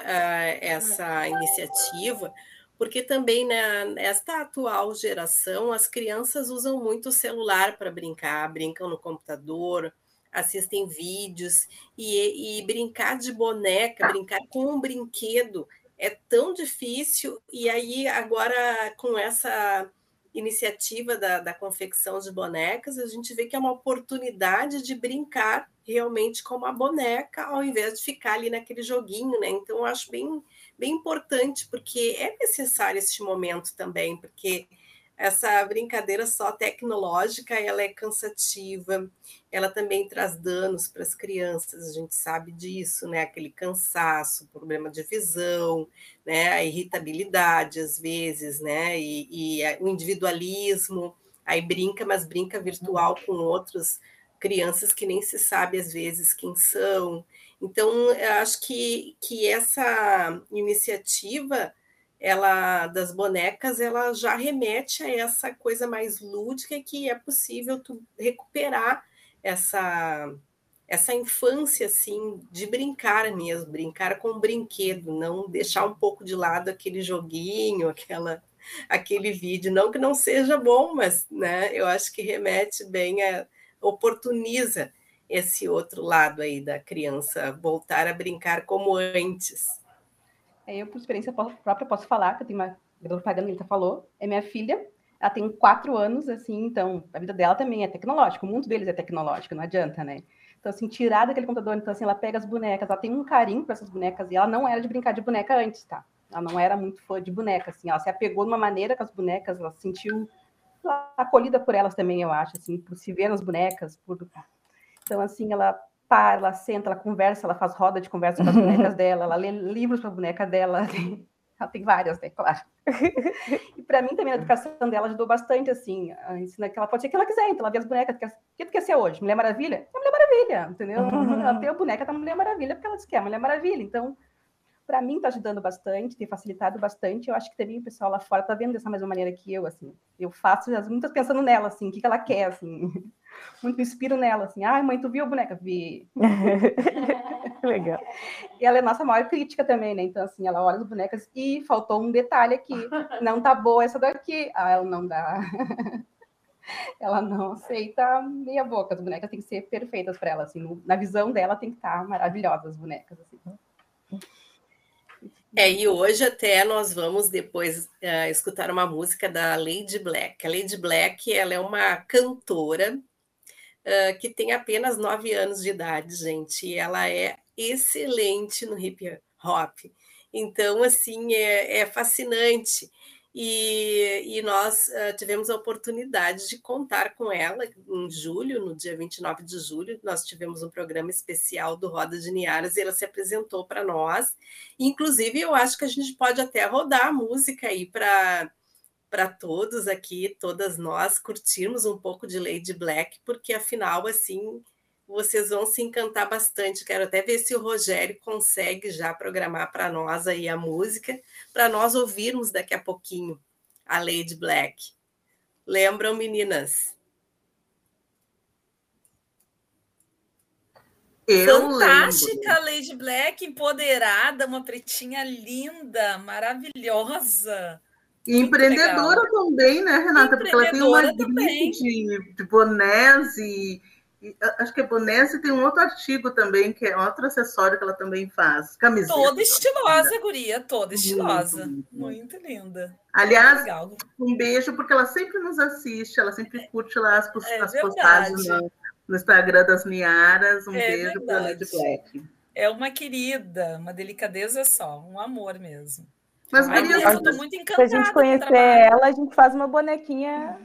essa iniciativa, porque também né, nesta atual geração as crianças usam muito o celular para brincar, brincam no computador, assistem vídeos e, e, brincar de boneca, brincar com um brinquedo é tão difícil, e aí agora com essa iniciativa da, da confecção de bonecas, a gente vê que é uma oportunidade de brincar realmente com uma boneca, ao invés de ficar ali naquele joguinho, né? Então, eu acho bem, bem importante, porque é necessário este momento também, porque essa brincadeira só tecnológica, ela é cansativa, ela também traz danos para as crianças, a gente sabe disso, né? Aquele cansaço, problema de visão, né? A irritabilidade às vezes, né? E, e o individualismo, aí brinca, mas brinca virtual com outras crianças que nem se sabe às vezes quem são. Então, eu acho que, que essa iniciativa ela das bonecas, ela já remete a essa coisa mais lúdica que é possível tu recuperar essa essa infância assim de brincar mesmo, brincar com um brinquedo, não deixar um pouco de lado aquele joguinho, aquela aquele vídeo, não que não seja bom, mas né, eu acho que remete bem a oportuniza esse outro lado aí da criança voltar a brincar como antes. Eu, por experiência própria, posso falar, que eu tenho uma propaganda falou, é minha filha, ela tem quatro anos, assim, então a vida dela também é tecnológica, o mundo deles é tecnológico, não adianta, né? Então, assim, tirar daquele computador, então, assim, ela pega as bonecas, ela tem um carinho para essas bonecas, e ela não era de brincar de boneca antes, tá? Ela não era muito fã de boneca, assim, ela se apegou de uma maneira com as bonecas, ela se sentiu acolhida por elas também, eu acho, assim, por se ver nas bonecas, por... Então, assim, ela para, ela senta, ela conversa, ela faz roda de conversa com as bonecas dela, ela lê livros para a boneca dela. Ela tem várias, né? Claro. e para mim também a educação dela ajudou bastante, assim, ensina que ela pode ser o que ela quiser, então ela vê as bonecas, o que tu quer ser hoje? Mulher Maravilha? É Mulher Maravilha, entendeu? Ela tem a boneca da Mulher Maravilha porque ela diz que é Mulher Maravilha, então para mim está ajudando bastante, tem facilitado bastante. Eu acho que também o pessoal lá fora está vendo dessa mesma maneira que eu, assim. Eu faço muitas pensando nela, assim, o que, que ela quer, assim. Muito inspiro nela, assim. Ai, mãe, tu viu a boneca? Vi. Legal. E ela é nossa maior crítica também, né? Então, assim, ela olha as bonecas e faltou um detalhe aqui. Não tá boa essa daqui. Ah, ela não dá. ela não aceita meia boca. As bonecas têm que ser perfeitas para ela, assim. Na visão dela tem que estar tá maravilhosas as bonecas, assim. É, e hoje até nós vamos depois uh, escutar uma música da Lady Black. A Lady Black ela é uma cantora uh, que tem apenas nove anos de idade, gente, e ela é excelente no hip hop. Então, assim, é, é fascinante. E, e nós uh, tivemos a oportunidade de contar com ela em julho, no dia 29 de julho. Nós tivemos um programa especial do Roda de Niaras e ela se apresentou para nós. Inclusive, eu acho que a gente pode até rodar a música aí para para todos aqui, todas nós curtirmos um pouco de Lady Black, porque afinal, assim, vocês vão se encantar bastante. Quero até ver se o Rogério consegue já programar para nós aí a música, para nós ouvirmos daqui a pouquinho a Lady Black. Lembram, meninas? Eu Fantástica, lembro. Lady Black, empoderada, uma pretinha linda, maravilhosa. E empreendedora legal. também, né, Renata? Porque ela tem uma grife de, de bonés e, e, acho que é bonés e tem um outro artigo também, que é outro acessório que ela também faz. Camiseta. Toda estilosa, guria, toda estilosa. Muito, muito linda. Aliás, um beijo, porque ela sempre nos assiste, ela sempre curte lá as, é as postagens no, no, Instagram das Miaras. Um é beijo para a Lady Black. É uma querida, uma delicadeza só, um amor mesmo. Mas Ai, eu estou muito encantada. Se a gente conhecer ela, a gente faz uma bonequinha.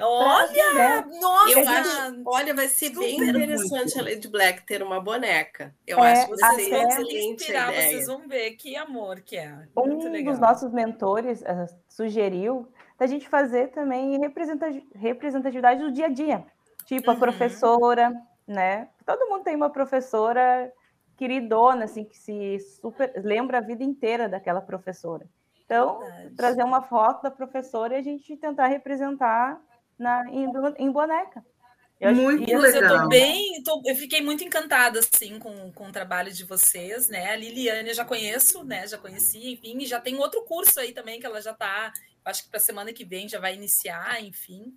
Olha, nossa, eu acho, olha, vai ser bem interessante muito. a Lady Black ter uma boneca. Eu é, acho que vocês vão inspirar, vocês vão ver que amor que é. um dos nossos mentores uh, sugeriu da gente fazer também representatividade do dia a dia. Tipo, uhum. a professora, né? Todo mundo tem uma professora queridona, assim, que se super lembra a vida inteira daquela professora. Então, Verdade. trazer uma foto da professora e a gente tentar representar na, em, em boneca. Eu muito acho, legal. Eu tô bem, tô, eu fiquei muito encantada assim com, com o trabalho de vocês, né? A Liliane eu já conheço, né? Já conheci, enfim, e já tem outro curso aí também que ela já está, acho que para semana que vem já vai iniciar, enfim.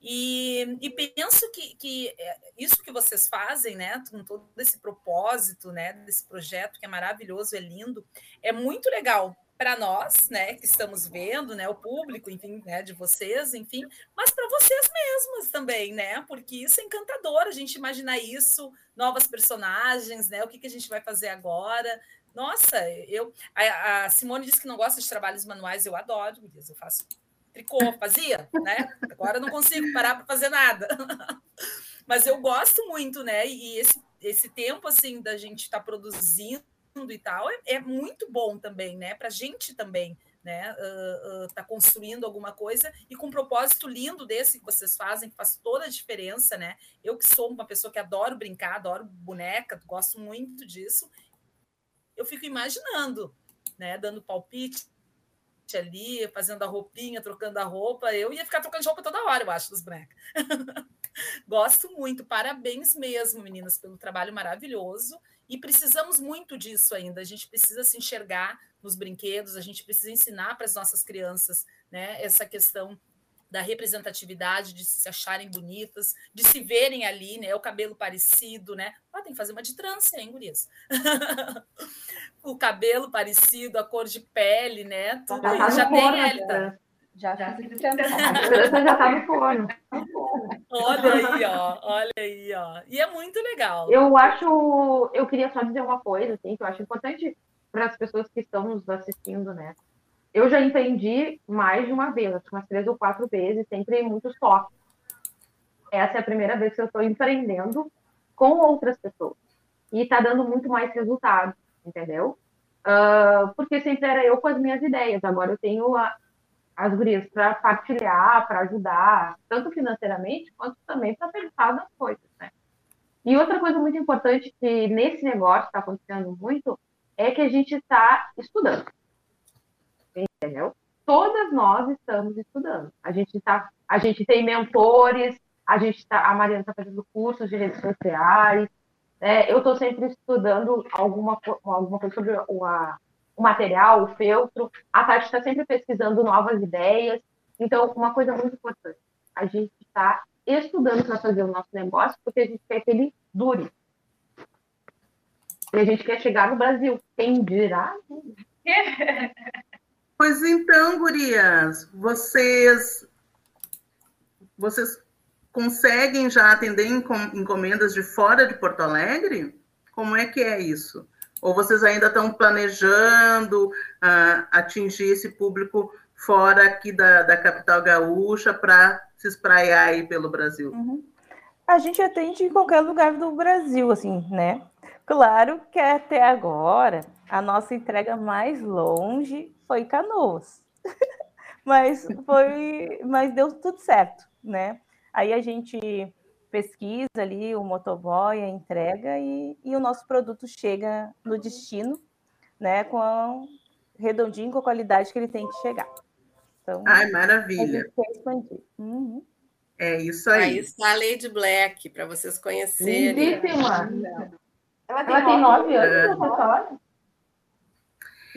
E, e penso que, que é, isso que vocês fazem, né, com todo esse propósito, né, desse projeto que é maravilhoso, é lindo, é muito legal para nós, né, que estamos vendo, né, o público, enfim, né, de vocês, enfim, mas para vocês mesmas também, né, porque isso é encantador, a gente imaginar isso, novas personagens, né, o que, que a gente vai fazer agora. Nossa, eu, a, a Simone disse que não gosta de trabalhos manuais, eu adoro, eu faço tricô, fazia, né? Agora não consigo parar para fazer nada. Mas eu gosto muito, né? E esse, esse tempo assim da gente estar tá produzindo e tal é, é, muito bom também, né? Para a gente também, né? Uh, uh, tá construindo alguma coisa e com um propósito lindo desse que vocês fazem, que faz toda a diferença, né? Eu que sou uma pessoa que adoro brincar, adoro boneca, gosto muito disso. Eu fico imaginando, né? Dando palpite ali, fazendo a roupinha, trocando a roupa. Eu ia ficar trocando de roupa toda hora, eu acho, dos bonecos. Gosto muito. Parabéns mesmo, meninas, pelo trabalho maravilhoso. E precisamos muito disso ainda. A gente precisa se enxergar nos brinquedos, a gente precisa ensinar para as nossas crianças né, essa questão da representatividade, de se acharem bonitas, de se verem ali, né? O cabelo parecido, né? Ah, tem que fazer uma de trança, hein, gurias? o cabelo parecido, a cor de pele, né? Tudo já, tá já tem, Elita. Já, já, já tá no forno. Olha aí, ó, olha aí, ó. E é muito legal. Eu acho, eu queria só dizer uma coisa, assim, que eu acho importante para as pessoas que estão nos assistindo, né? Eu já entendi mais de uma vez, acho que umas três ou quatro vezes, sempre muito só. Essa é a primeira vez que eu estou empreendendo com outras pessoas. E está dando muito mais resultado, entendeu? Uh, porque sempre era eu com as minhas ideias, agora eu tenho a, as gurias para partilhar, para ajudar, tanto financeiramente quanto também para pensar nas coisas, né? E outra coisa muito importante que nesse negócio está acontecendo muito é que a gente está estudando entendeu? Todas nós estamos estudando. A gente tá, a gente tem mentores, a gente tá, a Mariana está fazendo cursos de redes sociais. Né? Eu estou sempre estudando alguma, alguma coisa sobre o, a, o material, o feltro. A Tati está sempre pesquisando novas ideias. Então, uma coisa muito importante, a gente está estudando para fazer o nosso negócio, porque a gente quer que ele dure. E a gente quer chegar no Brasil. Quem dirá? Pois então, gurias, vocês vocês conseguem já atender encomendas de fora de Porto Alegre? Como é que é isso? Ou vocês ainda estão planejando uh, atingir esse público fora aqui da, da capital gaúcha para se espraiar aí pelo Brasil? Uhum. A gente atende em qualquer lugar do Brasil, assim, né? Claro que até agora a nossa entrega mais longe foi Canoas. mas foi, mas deu tudo certo, né? Aí a gente pesquisa ali o motoboy, a entrega e, e o nosso produto chega no destino, né? Com a, redondinho com a qualidade que ele tem que chegar. Então, Ai, maravilha. Uhum. É isso aí. Aí está a Lady Black, para vocês conhecerem. Lindíssima. Ela tem, Ela tem nove anos, é.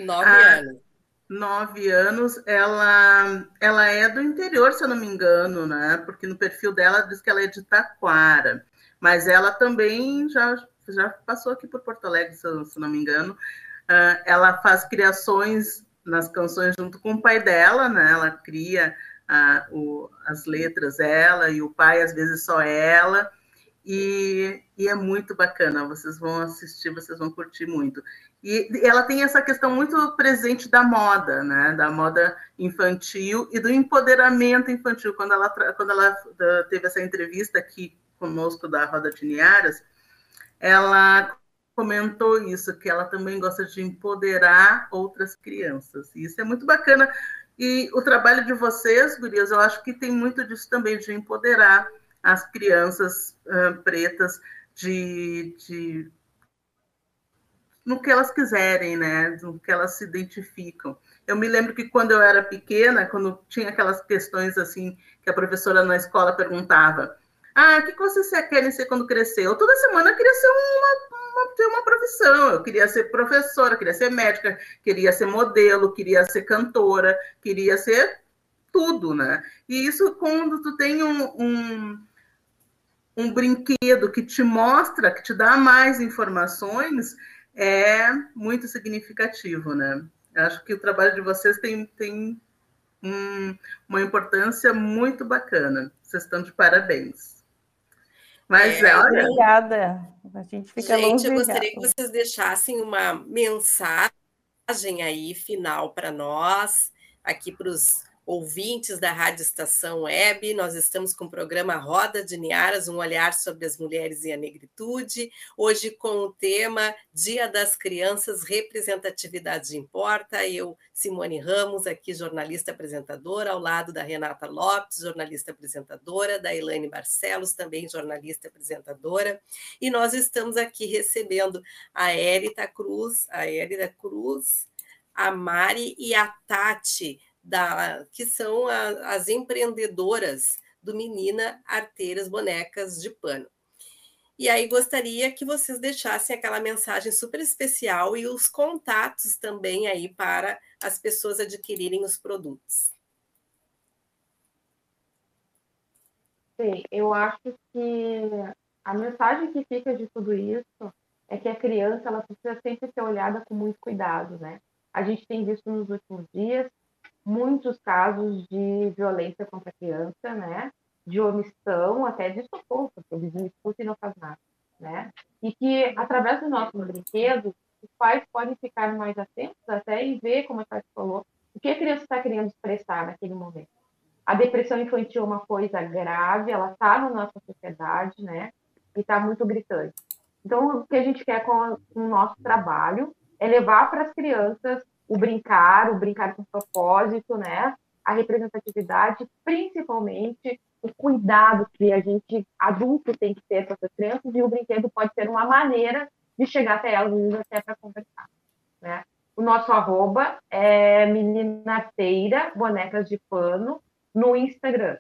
Nove ah, anos. nove anos, ela, ela é do interior, se eu não me engano, né? Porque no perfil dela diz que ela é de Taquara, mas ela também já, já passou aqui por Porto Alegre, se eu, se não me engano. Uh, ela faz criações nas canções junto com o pai dela, né? Ela cria uh, o, as letras, ela e o pai, às vezes só ela. E, e, é muito bacana, vocês vão assistir, vocês vão curtir muito. E ela tem essa questão muito presente da moda, né? Da moda infantil e do empoderamento infantil. Quando ela, quando ela teve essa entrevista aqui conosco da Roda de Niaras, ela comentou isso, que ela também gosta de empoderar outras crianças. E isso é muito bacana. E o trabalho de vocês, gurias, eu acho que tem muito disso também, de empoderar as crianças uh, pretas de, de no que elas quiserem, né? No que elas se identificam. Eu me lembro que quando eu era pequena, quando tinha aquelas questões assim que a professora na escola perguntava: "Ah, o que vocês querem ser quando crescer?" Eu toda semana queria ser uma, uma ter uma profissão. Eu queria ser professora, queria ser médica, queria ser modelo, queria ser cantora, queria ser tudo, né? E isso quando tu tem um, um um brinquedo que te mostra, que te dá mais informações, é muito significativo, né? Acho que o trabalho de vocês tem, tem um, uma importância muito bacana. Vocês estão de parabéns. Mas é, olha... Obrigada. A gente fica Gente, eu gostaria que vocês deixassem uma mensagem aí final para nós, aqui para os ouvintes da Rádio Estação Web. Nós estamos com o programa Roda de Niaras, um olhar sobre as mulheres e a negritude. Hoje com o tema Dia das Crianças, Representatividade Importa. Eu, Simone Ramos, aqui jornalista apresentadora, ao lado da Renata Lopes, jornalista apresentadora, da Elaine Barcelos, também jornalista apresentadora. E nós estamos aqui recebendo a Érita Cruz, a Érita Cruz, a Mari e a Tati, da, que são a, as empreendedoras do Menina Arteiras Bonecas de Pano. E aí gostaria que vocês deixassem aquela mensagem super especial e os contatos também aí para as pessoas adquirirem os produtos. Sim, eu acho que a mensagem que fica de tudo isso é que a criança ela precisa sempre ser olhada com muito cuidado, né? A gente tem visto nos últimos dias muitos casos de violência contra a criança, né? De omissão, até de socorro, porque o vizinho escuta e não faz nada, né? E que, através do nosso brinquedo, os pais podem ficar mais atentos até e ver, como a Tati falou, o que a criança está querendo expressar naquele momento. A depressão infantil é uma coisa grave, ela está na nossa sociedade, né? E está muito gritante. Então, o que a gente quer com o nosso trabalho é levar para as crianças o brincar, o brincar com propósito, né? A representatividade, principalmente o cuidado que a gente adulto tem que ter com essas crianças e o brinquedo pode ser uma maneira de chegar até elas, vezes até para conversar, né? O nosso arroba é meninateira, bonecas de pano, no Instagram,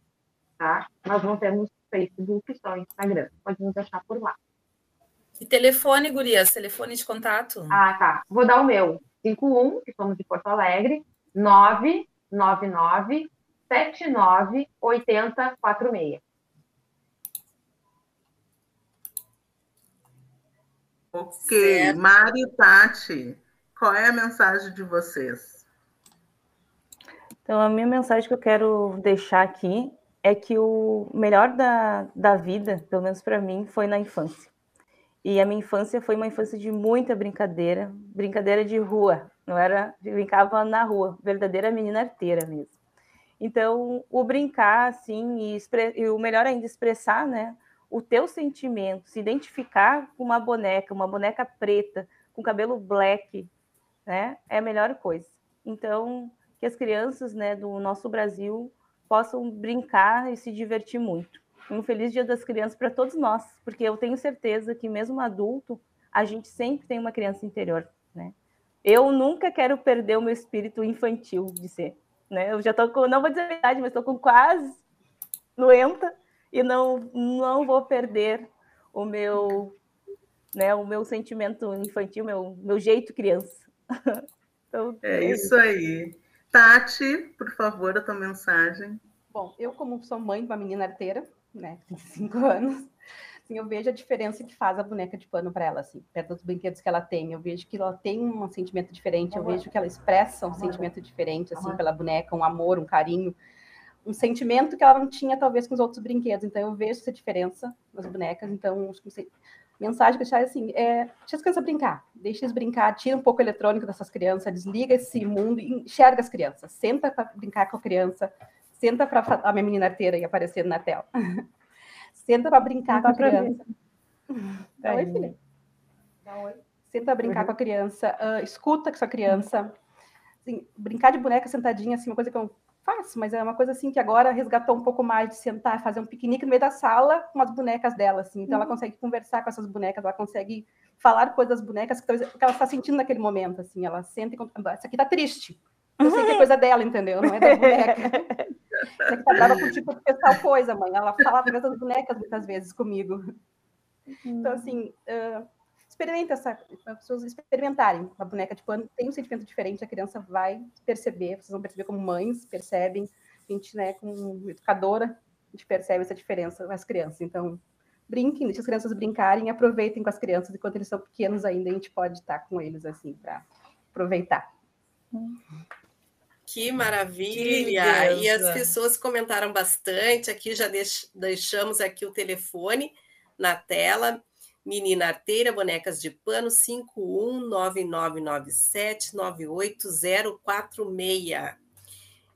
tá? Nós não temos Facebook, só Instagram. Pode nos achar por lá. E telefone, Gurias? Telefone de contato? Ah, tá. Vou dar o meu. 51, que somos de Porto Alegre, 999 79 80 46. Ok, certo. Mari e Tati, qual é a mensagem de vocês? Então, a minha mensagem que eu quero deixar aqui é que o melhor da, da vida, pelo menos para mim, foi na infância. E a minha infância foi uma infância de muita brincadeira, brincadeira de rua, não era, brincava na rua, verdadeira menina arteira mesmo. Então, o brincar, assim, e, e, o melhor ainda, expressar, né, o teu sentimento, se identificar com uma boneca, uma boneca preta, com cabelo black, né, é a melhor coisa. Então, que as crianças, né, do nosso Brasil possam brincar e se divertir muito um feliz Dia das Crianças para todos nós, porque eu tenho certeza que mesmo adulto, a gente sempre tem uma criança interior, né? Eu nunca quero perder o meu espírito infantil de ser, né? Eu já estou com, não vou dizer a verdade, mas estou com quase doenta e não não vou perder o meu, né, o meu sentimento infantil, meu meu jeito criança. Então, é, é isso aí. Tati, por favor, a tua mensagem. Bom, eu, como sou mãe de uma menina arteira, né, tem cinco anos, assim, eu vejo a diferença que faz a boneca de pano para ela, assim, perto dos brinquedos que ela tem. Eu vejo que ela tem um sentimento diferente, eu vejo que ela expressa um sentimento diferente, assim, pela boneca, um amor, um carinho, um sentimento que ela não tinha, talvez, com os outros brinquedos. Então, eu vejo essa diferença nas bonecas. Então, acho que mensagem que deixar assim, é, deixa as crianças brincar, deixa eles brincar, tira um pouco o eletrônico dessas crianças, desliga esse mundo enxerga as crianças, senta para brincar com a criança, senta para a minha menina arteira e aparecendo na tela. senta para brincar com a criança. Dá oi, filha. Dá oi. Senta para brincar uhum. com a criança, uh, escuta com sua criança. Assim, brincar de boneca sentadinha, assim, uma coisa que eu faço, mas é uma coisa assim que agora resgatou um pouco mais de sentar, fazer um piquenique no meio da sala com as bonecas dela, assim. Então uhum. ela consegue conversar com essas bonecas, ela consegue falar coisas das bonecas que talvez que ela está sentindo naquele momento, assim. Ela sente, essa aqui tá triste. Eu sei que é coisa dela, entendeu? Não é da boneca. Você que tá brava contigo porque tal coisa, mãe. Ela fala através das bonecas muitas vezes comigo. Então, assim, uh, experimenta essa, as pessoas experimentarem a boneca de pano, tem um sentimento diferente, a criança vai perceber, vocês vão perceber como mães percebem, a gente, né, como educadora, a gente percebe essa diferença nas crianças. Então, brinquem, deixem as crianças brincarem, aproveitem com as crianças, enquanto eles são pequenos ainda, a gente pode estar com eles, assim, para aproveitar. Que maravilha! Que e as pessoas comentaram bastante. Aqui já deixamos aqui o telefone na tela. Menina Arteira, bonecas de pano, 5199997-98046.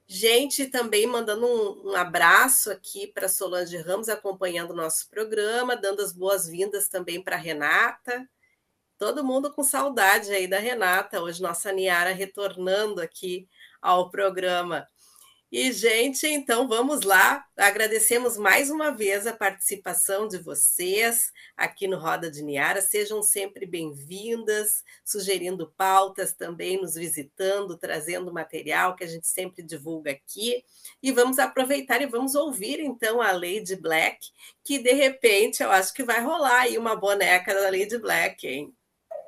Gente, também mandando um, um abraço aqui para Solange Ramos, acompanhando o nosso programa, dando as boas-vindas também para Renata. Todo mundo com saudade aí da Renata, hoje nossa Niara retornando aqui ao programa. E, gente, então vamos lá. Agradecemos mais uma vez a participação de vocês aqui no Roda de Niara. Sejam sempre bem-vindas, sugerindo pautas também, nos visitando, trazendo material que a gente sempre divulga aqui. E vamos aproveitar e vamos ouvir então a Lady Black, que de repente eu acho que vai rolar aí uma boneca da Lady Black, hein?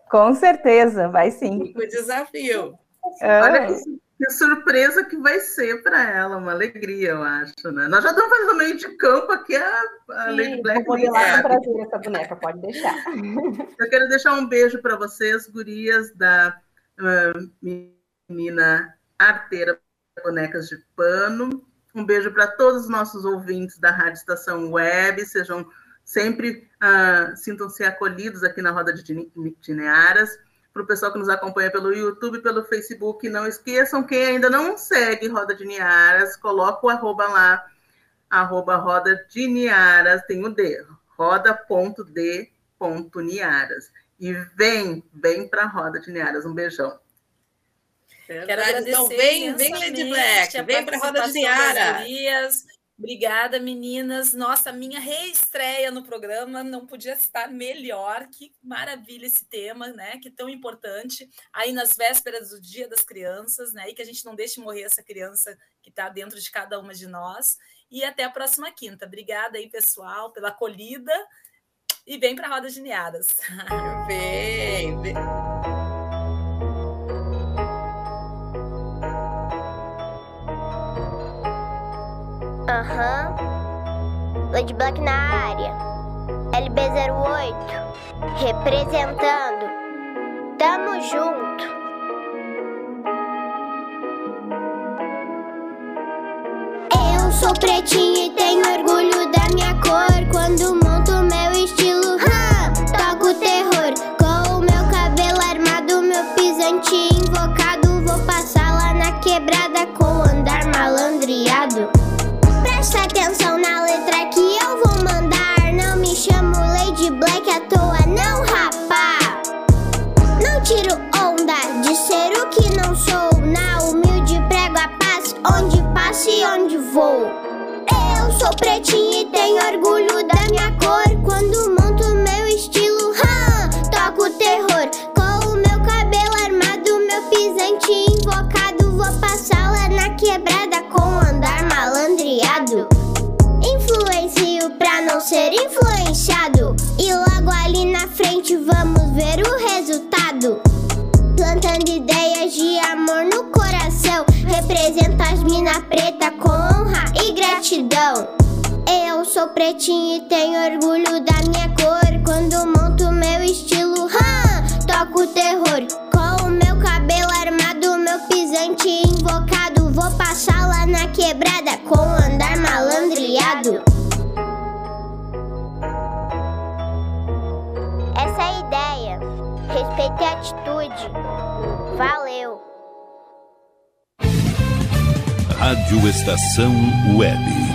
Com certeza, vai sim. O desafio. É. Olha que que surpresa que vai ser para ela, uma alegria, eu acho, né? Nós já estamos fazendo meio de campo aqui a, a Sim, Lady Black. Vou lá trazer essa boneca, pode deixar. Eu quero deixar um beijo para vocês, gurias da uh, menina arteira Bonecas de Pano. Um beijo para todos os nossos ouvintes da Rádio Estação Web, sejam sempre, uh, sintam-se acolhidos aqui na Roda de Tinearas para o pessoal que nos acompanha pelo YouTube, pelo Facebook. Não esqueçam, quem ainda não segue Roda de Niaras, coloca o arroba lá, arroba Roda de Niaras, tem o D, roda.d.niaras. E vem, vem para a Roda de Niaras. Um beijão. Quero agradecer. Então, vem, vem Lady Black, vem para a Roda de Niaras. Obrigada, meninas. Nossa, minha reestreia no programa não podia estar melhor. Que maravilha esse tema, né? Que tão importante. Aí nas vésperas do Dia das Crianças, né? E que a gente não deixe morrer essa criança que está dentro de cada uma de nós. E até a próxima quinta. Obrigada aí, pessoal, pela acolhida. E vem para a Roda de Niadas. Vem, vem. Aham. Uhum. Na área. LB08. Representando. Tamo junto. Eu sou pretinha e tenho orgulho da minha cor. Quando vou. Eu sou pretinha e tenho orgulho da minha cor. Quando monto meu estilo, toco terror. Com o meu cabelo armado, meu pisante invocado. Vou passar lá na quebrada com andar malandreado. Influencio pra não ser influenciado. E logo ali na frente vamos ver o resultado. Plantando ideias de amor Representa as mina preta com honra e gratidão. Eu sou pretinho e tenho orgulho da minha cor. Quando monto meu estilo, hum, toco terror. Com o meu cabelo armado, meu pisante invocado. Vou passar lá na quebrada com andar malandreado. Essa é a ideia. Respeite a atitude. Fala. Rádio Estação Web.